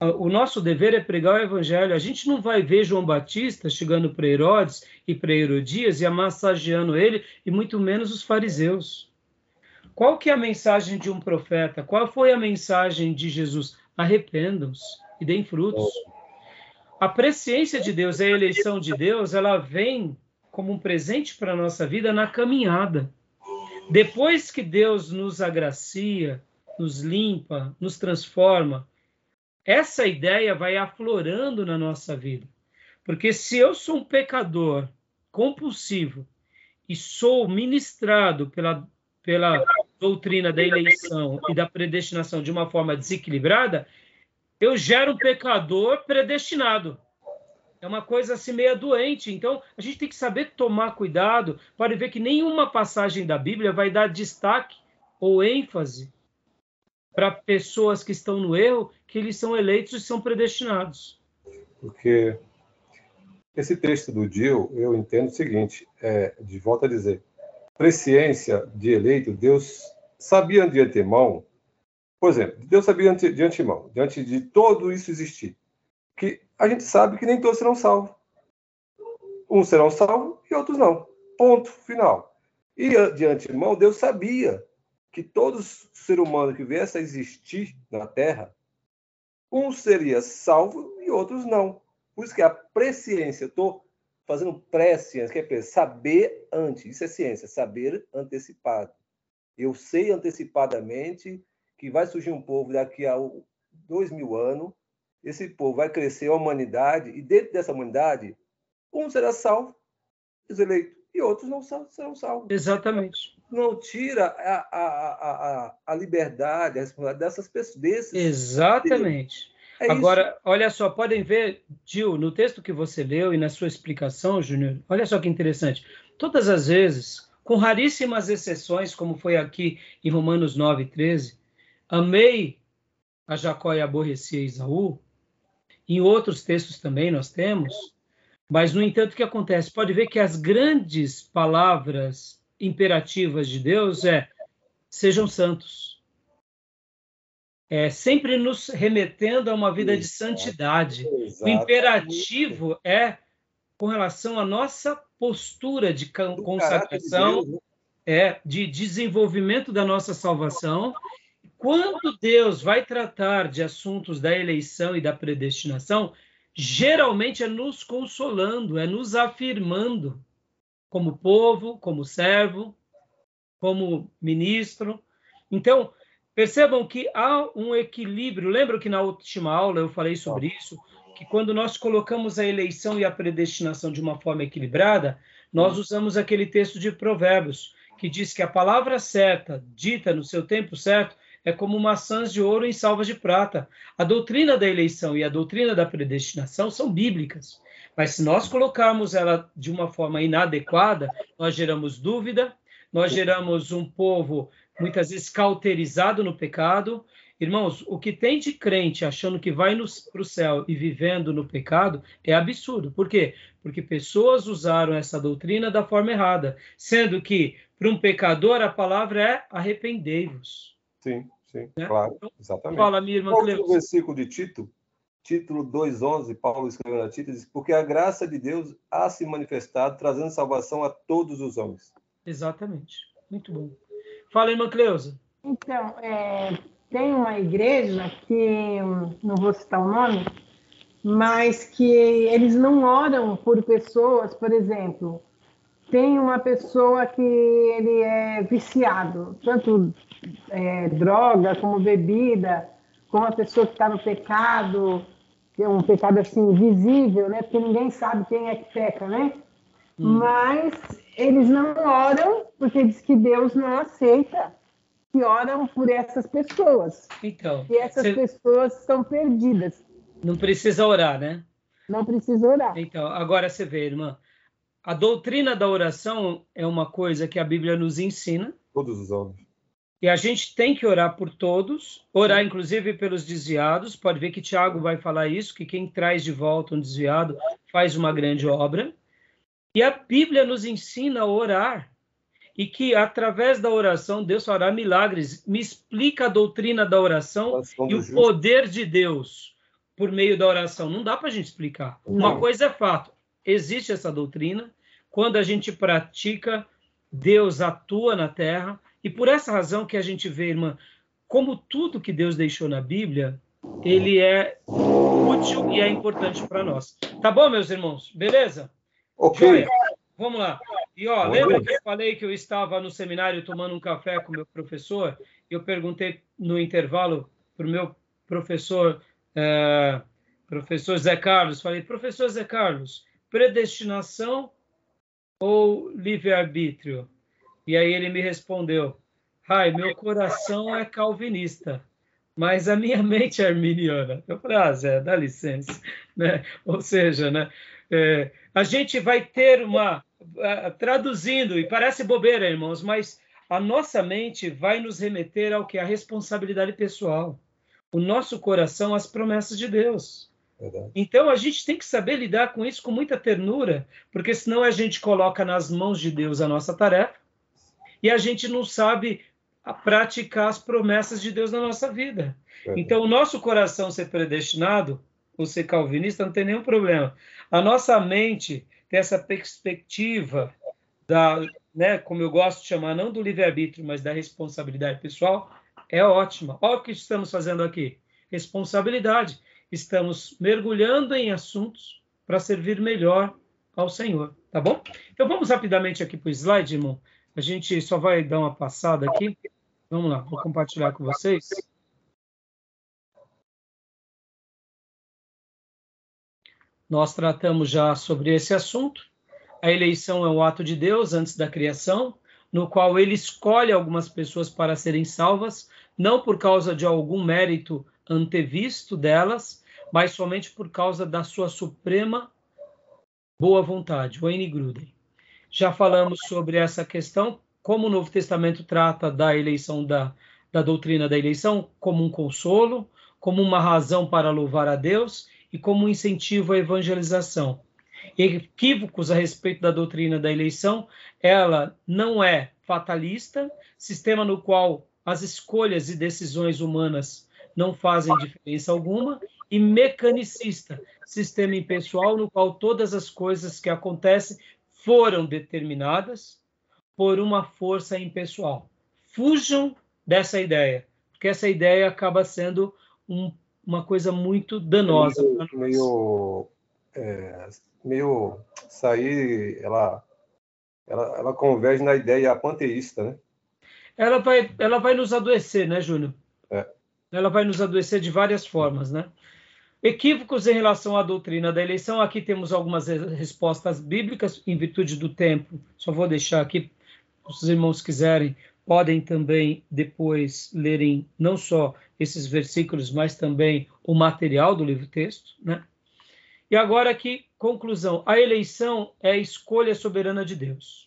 o nosso dever é pregar o evangelho. A gente não vai ver João Batista chegando para Herodes e para Herodias e amassageando ele, e muito menos os fariseus. Qual que é a mensagem de um profeta? Qual foi a mensagem de Jesus? Arrependam-se e deem frutos. A presciência de Deus, a eleição de Deus, ela vem como um presente para a nossa vida na caminhada. Depois que Deus nos agracia, nos limpa, nos transforma, essa ideia vai aflorando na nossa vida. Porque se eu sou um pecador compulsivo e sou ministrado pela, pela doutrina da eleição e da predestinação de uma forma desequilibrada, eu gero um pecador predestinado. É uma coisa assim meio doente. Então, a gente tem que saber tomar cuidado para ver que nenhuma passagem da Bíblia vai dar destaque ou ênfase para pessoas que estão no erro que eles são eleitos e são predestinados. Porque esse texto do Dio, eu entendo o seguinte, é, de volta a dizer, presciência de eleito, Deus sabia de antemão, por exemplo, Deus sabia de antemão, diante de todo isso existir, que a gente sabe que nem todos serão salvos. Uns serão salvos e outros não. Ponto final. E de antemão, Deus sabia que todo ser humano que viesse a existir na Terra, um seria salvo e outros não. Por isso que a presciência, eu estou fazendo pré-ciência, que é saber antes. Isso é ciência, saber antecipado. Eu sei antecipadamente que vai surgir um povo daqui a dois mil anos, esse povo vai crescer a humanidade, e dentro dessa humanidade, um será salvo, os eleitos, e outros não serão salvos. Exatamente não tira a, a, a, a liberdade, a responsabilidade dessas pessoas. Desses, Exatamente. É Agora, isso. olha só, podem ver, Gil, no texto que você leu e na sua explicação, Júnior, olha só que interessante. Todas as vezes, com raríssimas exceções, como foi aqui em Romanos 9, 13, amei a Jacó e aborreci a Isaú. Em outros textos também nós temos. Mas, no entanto, o que acontece? Pode ver que as grandes palavras imperativas de Deus é sejam santos. É, sempre nos remetendo a uma vida de santidade. O imperativo é com relação à nossa postura de consagração, de, né? é, de desenvolvimento da nossa salvação. Quando Deus vai tratar de assuntos da eleição e da predestinação, geralmente é nos consolando, é nos afirmando como povo, como servo, como ministro. Então, percebam que há um equilíbrio. Lembra que na última aula eu falei sobre isso? Que quando nós colocamos a eleição e a predestinação de uma forma equilibrada, nós usamos aquele texto de Provérbios, que diz que a palavra certa, dita no seu tempo certo, é como maçãs de ouro em salvas de prata. A doutrina da eleição e a doutrina da predestinação são bíblicas. Mas se nós colocarmos ela de uma forma inadequada, nós geramos dúvida, nós geramos um povo muitas vezes cauterizado no pecado. Irmãos, o que tem de crente achando que vai para o céu e vivendo no pecado é absurdo. Por quê? Porque pessoas usaram essa doutrina da forma errada, sendo que para um pecador a palavra é arrependei-vos. Sim, sim, né? claro, então, exatamente. Fala, minha irmã. Qual o versículo de Tito? Título 2:11, Paulo escreveu na Tito, diz: Porque a graça de Deus há se manifestado, trazendo salvação a todos os homens. Exatamente. Muito bom. Fala, irmã Cleusa. Então, é, tem uma igreja que, não vou citar o nome, mas que eles não oram por pessoas, por exemplo, tem uma pessoa que ele é viciado, tanto é, droga como bebida, como a pessoa que está no pecado, que é um pecado assim visível, né? Porque ninguém sabe quem é que peca, né? Hum. Mas eles não oram porque diz que Deus não aceita que oram por essas pessoas. Então. E essas você... pessoas estão perdidas. Não precisa orar, né? Não precisa orar. Então, agora você vê, irmã, a doutrina da oração é uma coisa que a Bíblia nos ensina. Todos os homens. E a gente tem que orar por todos, orar inclusive pelos desviados. Pode ver que Tiago vai falar isso, que quem traz de volta um desviado faz uma grande obra. E a Bíblia nos ensina a orar e que através da oração Deus fará milagres. Me explica a doutrina da oração e o poder de Deus por meio da oração. Não dá para a gente explicar. Não. Uma coisa é fato: existe essa doutrina. Quando a gente pratica, Deus atua na terra. E por essa razão que a gente vê, irmã, como tudo que Deus deixou na Bíblia, ele é útil e é importante para nós. Tá bom, meus irmãos? Beleza? Ok. Joia. Vamos lá. E ó, lembra que eu falei que eu estava no seminário tomando um café com meu professor? Eu perguntei no intervalo para o meu professor, é, professor Zé Carlos, falei, professor Zé Carlos, predestinação ou livre-arbítrio? E aí ele me respondeu: Ai, meu coração é calvinista, mas a minha mente é arminiana. Eu falei: Ah, Zé, dá licença. Né? Ou seja, né, é, a gente vai ter uma. Uh, traduzindo, e parece bobeira, irmãos, mas a nossa mente vai nos remeter ao que? A responsabilidade pessoal. O nosso coração, as promessas de Deus. Verdade. Então a gente tem que saber lidar com isso com muita ternura, porque senão a gente coloca nas mãos de Deus a nossa tarefa e a gente não sabe praticar as promessas de Deus na nossa vida. Então, o nosso coração ser predestinado, ou ser calvinista, não tem nenhum problema. A nossa mente tem essa perspectiva da, né, como eu gosto de chamar, não do livre-arbítrio, mas da responsabilidade pessoal, é ótima. Olha o que estamos fazendo aqui. Responsabilidade. Estamos mergulhando em assuntos para servir melhor ao Senhor, tá bom? Então vamos rapidamente aqui para o slide, irmão, a gente só vai dar uma passada aqui. Vamos lá, vou compartilhar com vocês. Nós tratamos já sobre esse assunto. A eleição é o ato de Deus antes da criação, no qual ele escolhe algumas pessoas para serem salvas, não por causa de algum mérito antevisto delas, mas somente por causa da sua suprema boa vontade, N. Gruden. Já falamos sobre essa questão, como o Novo Testamento trata da eleição, da, da doutrina da eleição, como um consolo, como uma razão para louvar a Deus e como um incentivo à evangelização. Equívocos a respeito da doutrina da eleição, ela não é fatalista, sistema no qual as escolhas e decisões humanas não fazem diferença alguma, e mecanicista, sistema impessoal no qual todas as coisas que acontecem foram determinadas por uma força impessoal. Fujam dessa ideia, porque essa ideia acaba sendo um, uma coisa muito danosa. Meio, meio, é, meio sair, ela, ela, ela converge na ideia panteísta, né? Ela vai, ela vai nos adoecer, né, Júnior? É. Ela vai nos adoecer de várias formas, né? Equívocos em relação à doutrina da eleição. Aqui temos algumas respostas bíblicas em virtude do tempo. Só vou deixar aqui, se os irmãos quiserem, podem também depois lerem não só esses versículos, mas também o material do livro-texto, né? E agora aqui, conclusão. A eleição é a escolha soberana de Deus.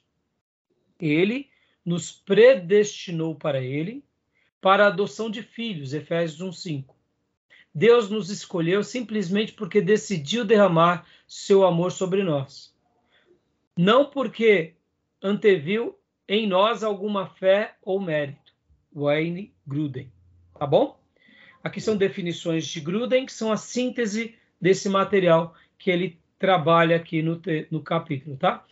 Ele nos predestinou para ele, para a adoção de filhos, Efésios 1:5. Deus nos escolheu simplesmente porque decidiu derramar seu amor sobre nós. Não porque anteviu em nós alguma fé ou mérito. Wayne Gruden. Tá bom? Aqui são definições de Gruden, que são a síntese desse material que ele trabalha aqui no, no capítulo, tá?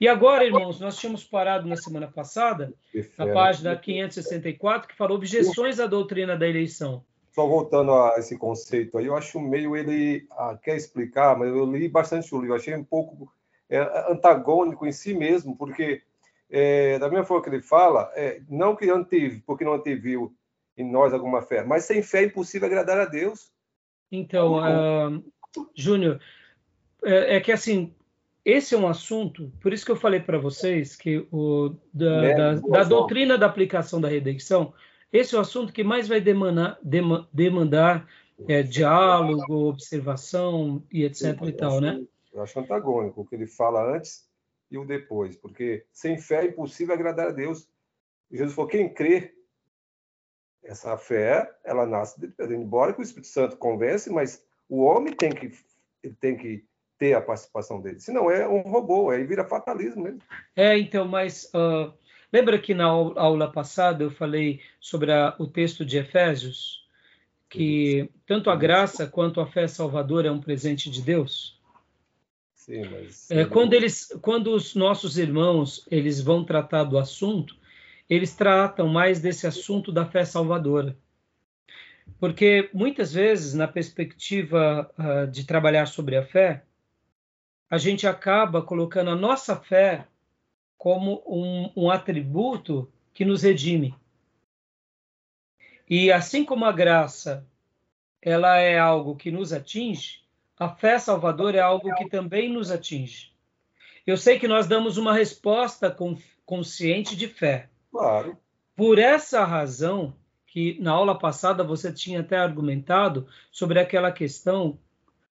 E agora, irmãos, nós tínhamos parado na semana passada, na página 564, que falou objeções à doutrina da eleição. Só voltando a esse conceito aí, eu acho meio ele ah, quer explicar, mas eu li bastante o livro, achei um pouco é, antagônico em si mesmo, porque é, da mesma forma que ele fala, é, não que anteve, porque não anteviu em nós alguma fé, mas sem fé é impossível agradar a Deus. Então, uh, Júnior, é, é, que assim, esse é um assunto, por isso que eu falei para vocês que o da, é, da, da doutrina da aplicação da redenção esse é o assunto que mais vai demandar, demandar é, diálogo, observação e etc. e tal, né? Eu acho antagônico o que ele fala antes e o depois, porque sem fé é impossível agradar a Deus. Jesus falou: quem crê, essa fé, ela nasce de Deus. Embora que o Espírito Santo convence, mas o homem tem que, tem que ter a participação dele. Senão é um robô, aí vira fatalismo mesmo. É, então, mas uh, Lembra que na aula passada eu falei sobre a, o texto de Efésios, que tanto a graça quanto a fé salvadora é um presente de Deus? Sim, mas... É, quando, eles, quando os nossos irmãos eles vão tratar do assunto, eles tratam mais desse assunto da fé salvadora. Porque muitas vezes, na perspectiva uh, de trabalhar sobre a fé, a gente acaba colocando a nossa fé como um, um atributo que nos redime. E assim como a graça ela é algo que nos atinge, a fé salvadora é algo que também nos atinge. Eu sei que nós damos uma resposta consciente de fé. Claro. Por essa razão, que na aula passada você tinha até argumentado sobre aquela questão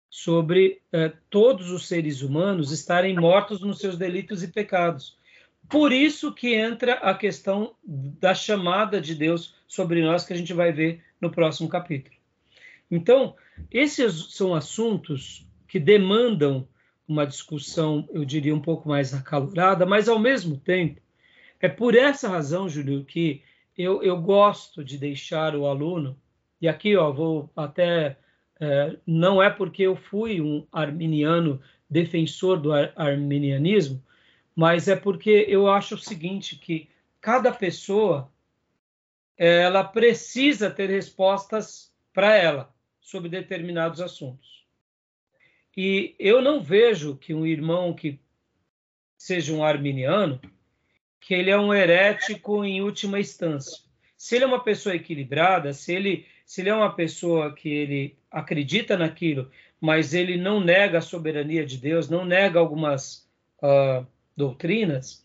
sobre eh, todos os seres humanos estarem mortos nos seus delitos e pecados. Por isso que entra a questão da chamada de Deus sobre nós, que a gente vai ver no próximo capítulo. Então, esses são assuntos que demandam uma discussão, eu diria, um pouco mais acalorada, mas ao mesmo tempo, é por essa razão, Júlio, que eu, eu gosto de deixar o aluno, e aqui ó, vou até. É, não é porque eu fui um arminiano defensor do ar, arminianismo, mas é porque eu acho o seguinte, que cada pessoa ela precisa ter respostas para ela sobre determinados assuntos. E eu não vejo que um irmão que seja um arminiano, que ele é um herético em última instância. Se ele é uma pessoa equilibrada, se ele, se ele é uma pessoa que ele acredita naquilo, mas ele não nega a soberania de Deus, não nega algumas uh, doutrinas,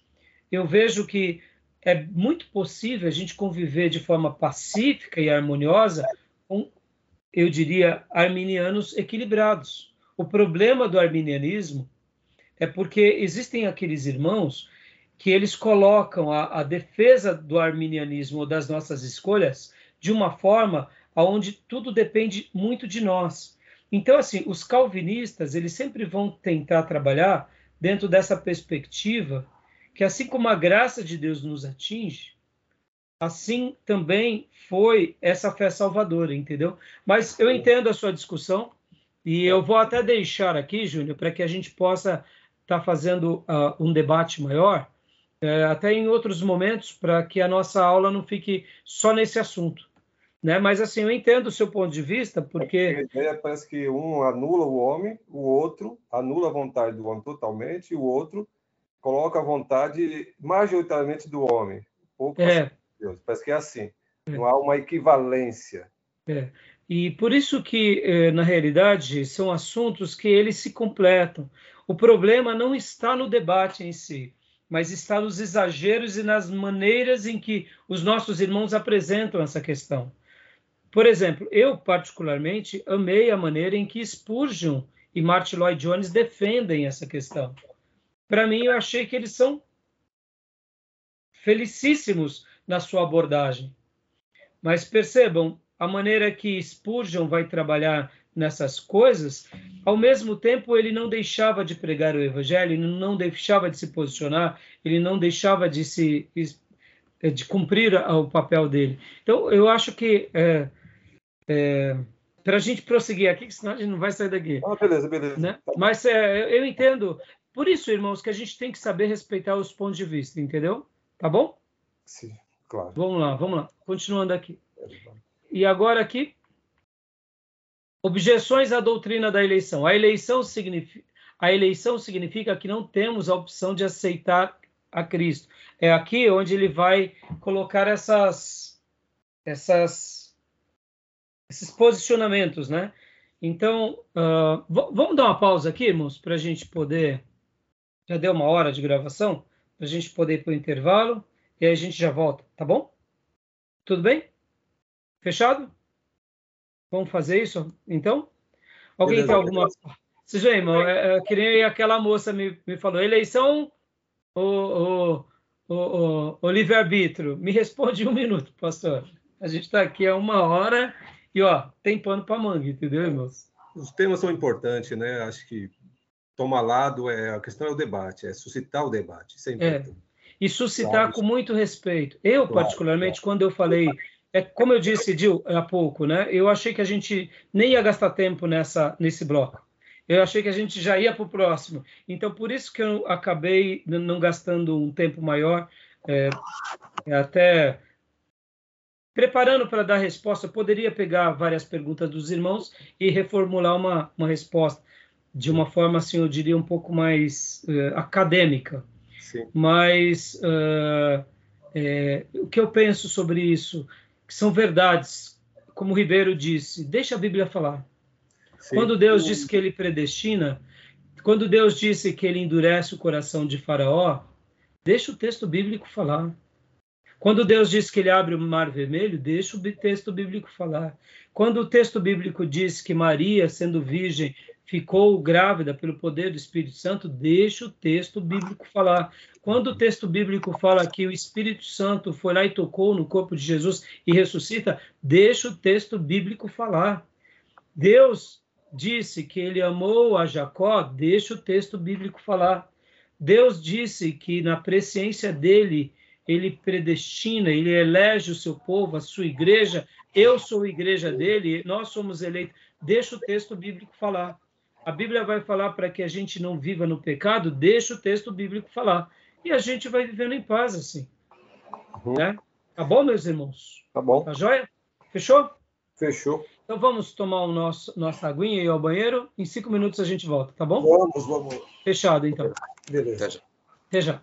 eu vejo que é muito possível a gente conviver de forma pacífica e harmoniosa com, eu diria, arminianos equilibrados. O problema do arminianismo é porque existem aqueles irmãos que eles colocam a, a defesa do arminianismo ou das nossas escolhas de uma forma onde tudo depende muito de nós. Então, assim, os calvinistas, eles sempre vão tentar trabalhar dentro dessa perspectiva que, assim como a graça de Deus nos atinge, assim também foi essa fé salvadora, entendeu? Mas eu entendo a sua discussão e eu vou até deixar aqui, Júnior, para que a gente possa estar tá fazendo uh, um debate maior, uh, até em outros momentos, para que a nossa aula não fique só nesse assunto. Né? Mas assim, eu entendo o seu ponto de vista, porque. Ideia parece que um anula o homem, o outro anula a vontade do homem totalmente, e o outro coloca a vontade majoritariamente do homem. Pouco é. Deus. Parece que é assim. É. Não há uma equivalência. É. E por isso que, eh, na realidade, são assuntos que eles se completam. O problema não está no debate em si, mas está nos exageros e nas maneiras em que os nossos irmãos apresentam essa questão. Por exemplo, eu particularmente amei a maneira em que Spurgeon e Martin Lloyd Jones defendem essa questão. Para mim, eu achei que eles são felicíssimos na sua abordagem. Mas percebam a maneira que Spurgeon vai trabalhar nessas coisas, ao mesmo tempo ele não deixava de pregar o evangelho, ele não deixava de se posicionar, ele não deixava de se de cumprir o papel dele. Então eu acho que é, é, para a gente prosseguir aqui, senão a gente não vai sair daqui. Ah, beleza, beleza. Né? Mas é, eu entendo. Por isso, irmãos, que a gente tem que saber respeitar os pontos de vista, entendeu? Tá bom? Sim, claro. Vamos lá, vamos lá. Continuando aqui. E agora aqui, objeções à doutrina da eleição. A eleição significa, a eleição significa que não temos a opção de aceitar a Cristo. É aqui onde ele vai colocar essas, essas, esses posicionamentos, né? Então, uh, vamos dar uma pausa aqui, irmãos, para a gente poder. Já deu uma hora de gravação, para a gente poder ir para o intervalo e aí a gente já volta, tá bom? Tudo bem? Fechado? Vamos fazer isso, então? Alguém Beleza, tem alguma... Você já, irmão, é, é, que nem aquela moça me, me falou, eleição ou, ou, ou, livre-arbítrio? Me responde em um minuto, pastor. A gente está aqui há uma hora e, ó, tem pano para manga, entendeu, irmãos? Os temas são importantes, né? Acho que tomar lado, é, a questão é o debate, é suscitar o debate, isso é, é. importante. É. E suscitar com muito respeito. Eu, particularmente, quando eu falei é como eu disse, Dil, há pouco, né? Eu achei que a gente nem ia gastar tempo nessa nesse bloco. Eu achei que a gente já ia para o próximo. Então, por isso que eu acabei não gastando um tempo maior, é, é até preparando para dar resposta. Eu poderia pegar várias perguntas dos irmãos e reformular uma, uma resposta de uma forma, assim, eu diria, um pouco mais uh, acadêmica. Sim. Mas uh, é, o que eu penso sobre isso? que são verdades, como o Ribeiro disse, deixa a Bíblia falar. Sim. Quando Deus disse que ele predestina, quando Deus disse que ele endurece o coração de Faraó, deixa o texto bíblico falar. Quando Deus diz que ele abre o mar vermelho, deixa o texto bíblico falar. Quando o texto bíblico diz que Maria, sendo virgem, ficou grávida pelo poder do Espírito Santo, deixa o texto bíblico falar. Quando o texto bíblico fala que o Espírito Santo foi lá e tocou no corpo de Jesus e ressuscita, deixa o texto bíblico falar. Deus disse que ele amou a Jacó, deixa o texto bíblico falar. Deus disse que na presciência dele ele predestina, ele elege o seu povo, a sua igreja. Eu sou a igreja dele, nós somos eleitos. Deixa o texto bíblico falar. A Bíblia vai falar para que a gente não viva no pecado, deixa o texto bíblico falar. E a gente vai vivendo em paz assim. Uhum. Né? Tá bom, meus irmãos? Tá bom. Tá joia? Fechou? Fechou. Então vamos tomar o nosso, nossa aguinha e ir ao banheiro. Em cinco minutos a gente volta, tá bom? Vamos, vamos. Fechado, então. Beleza. Até já.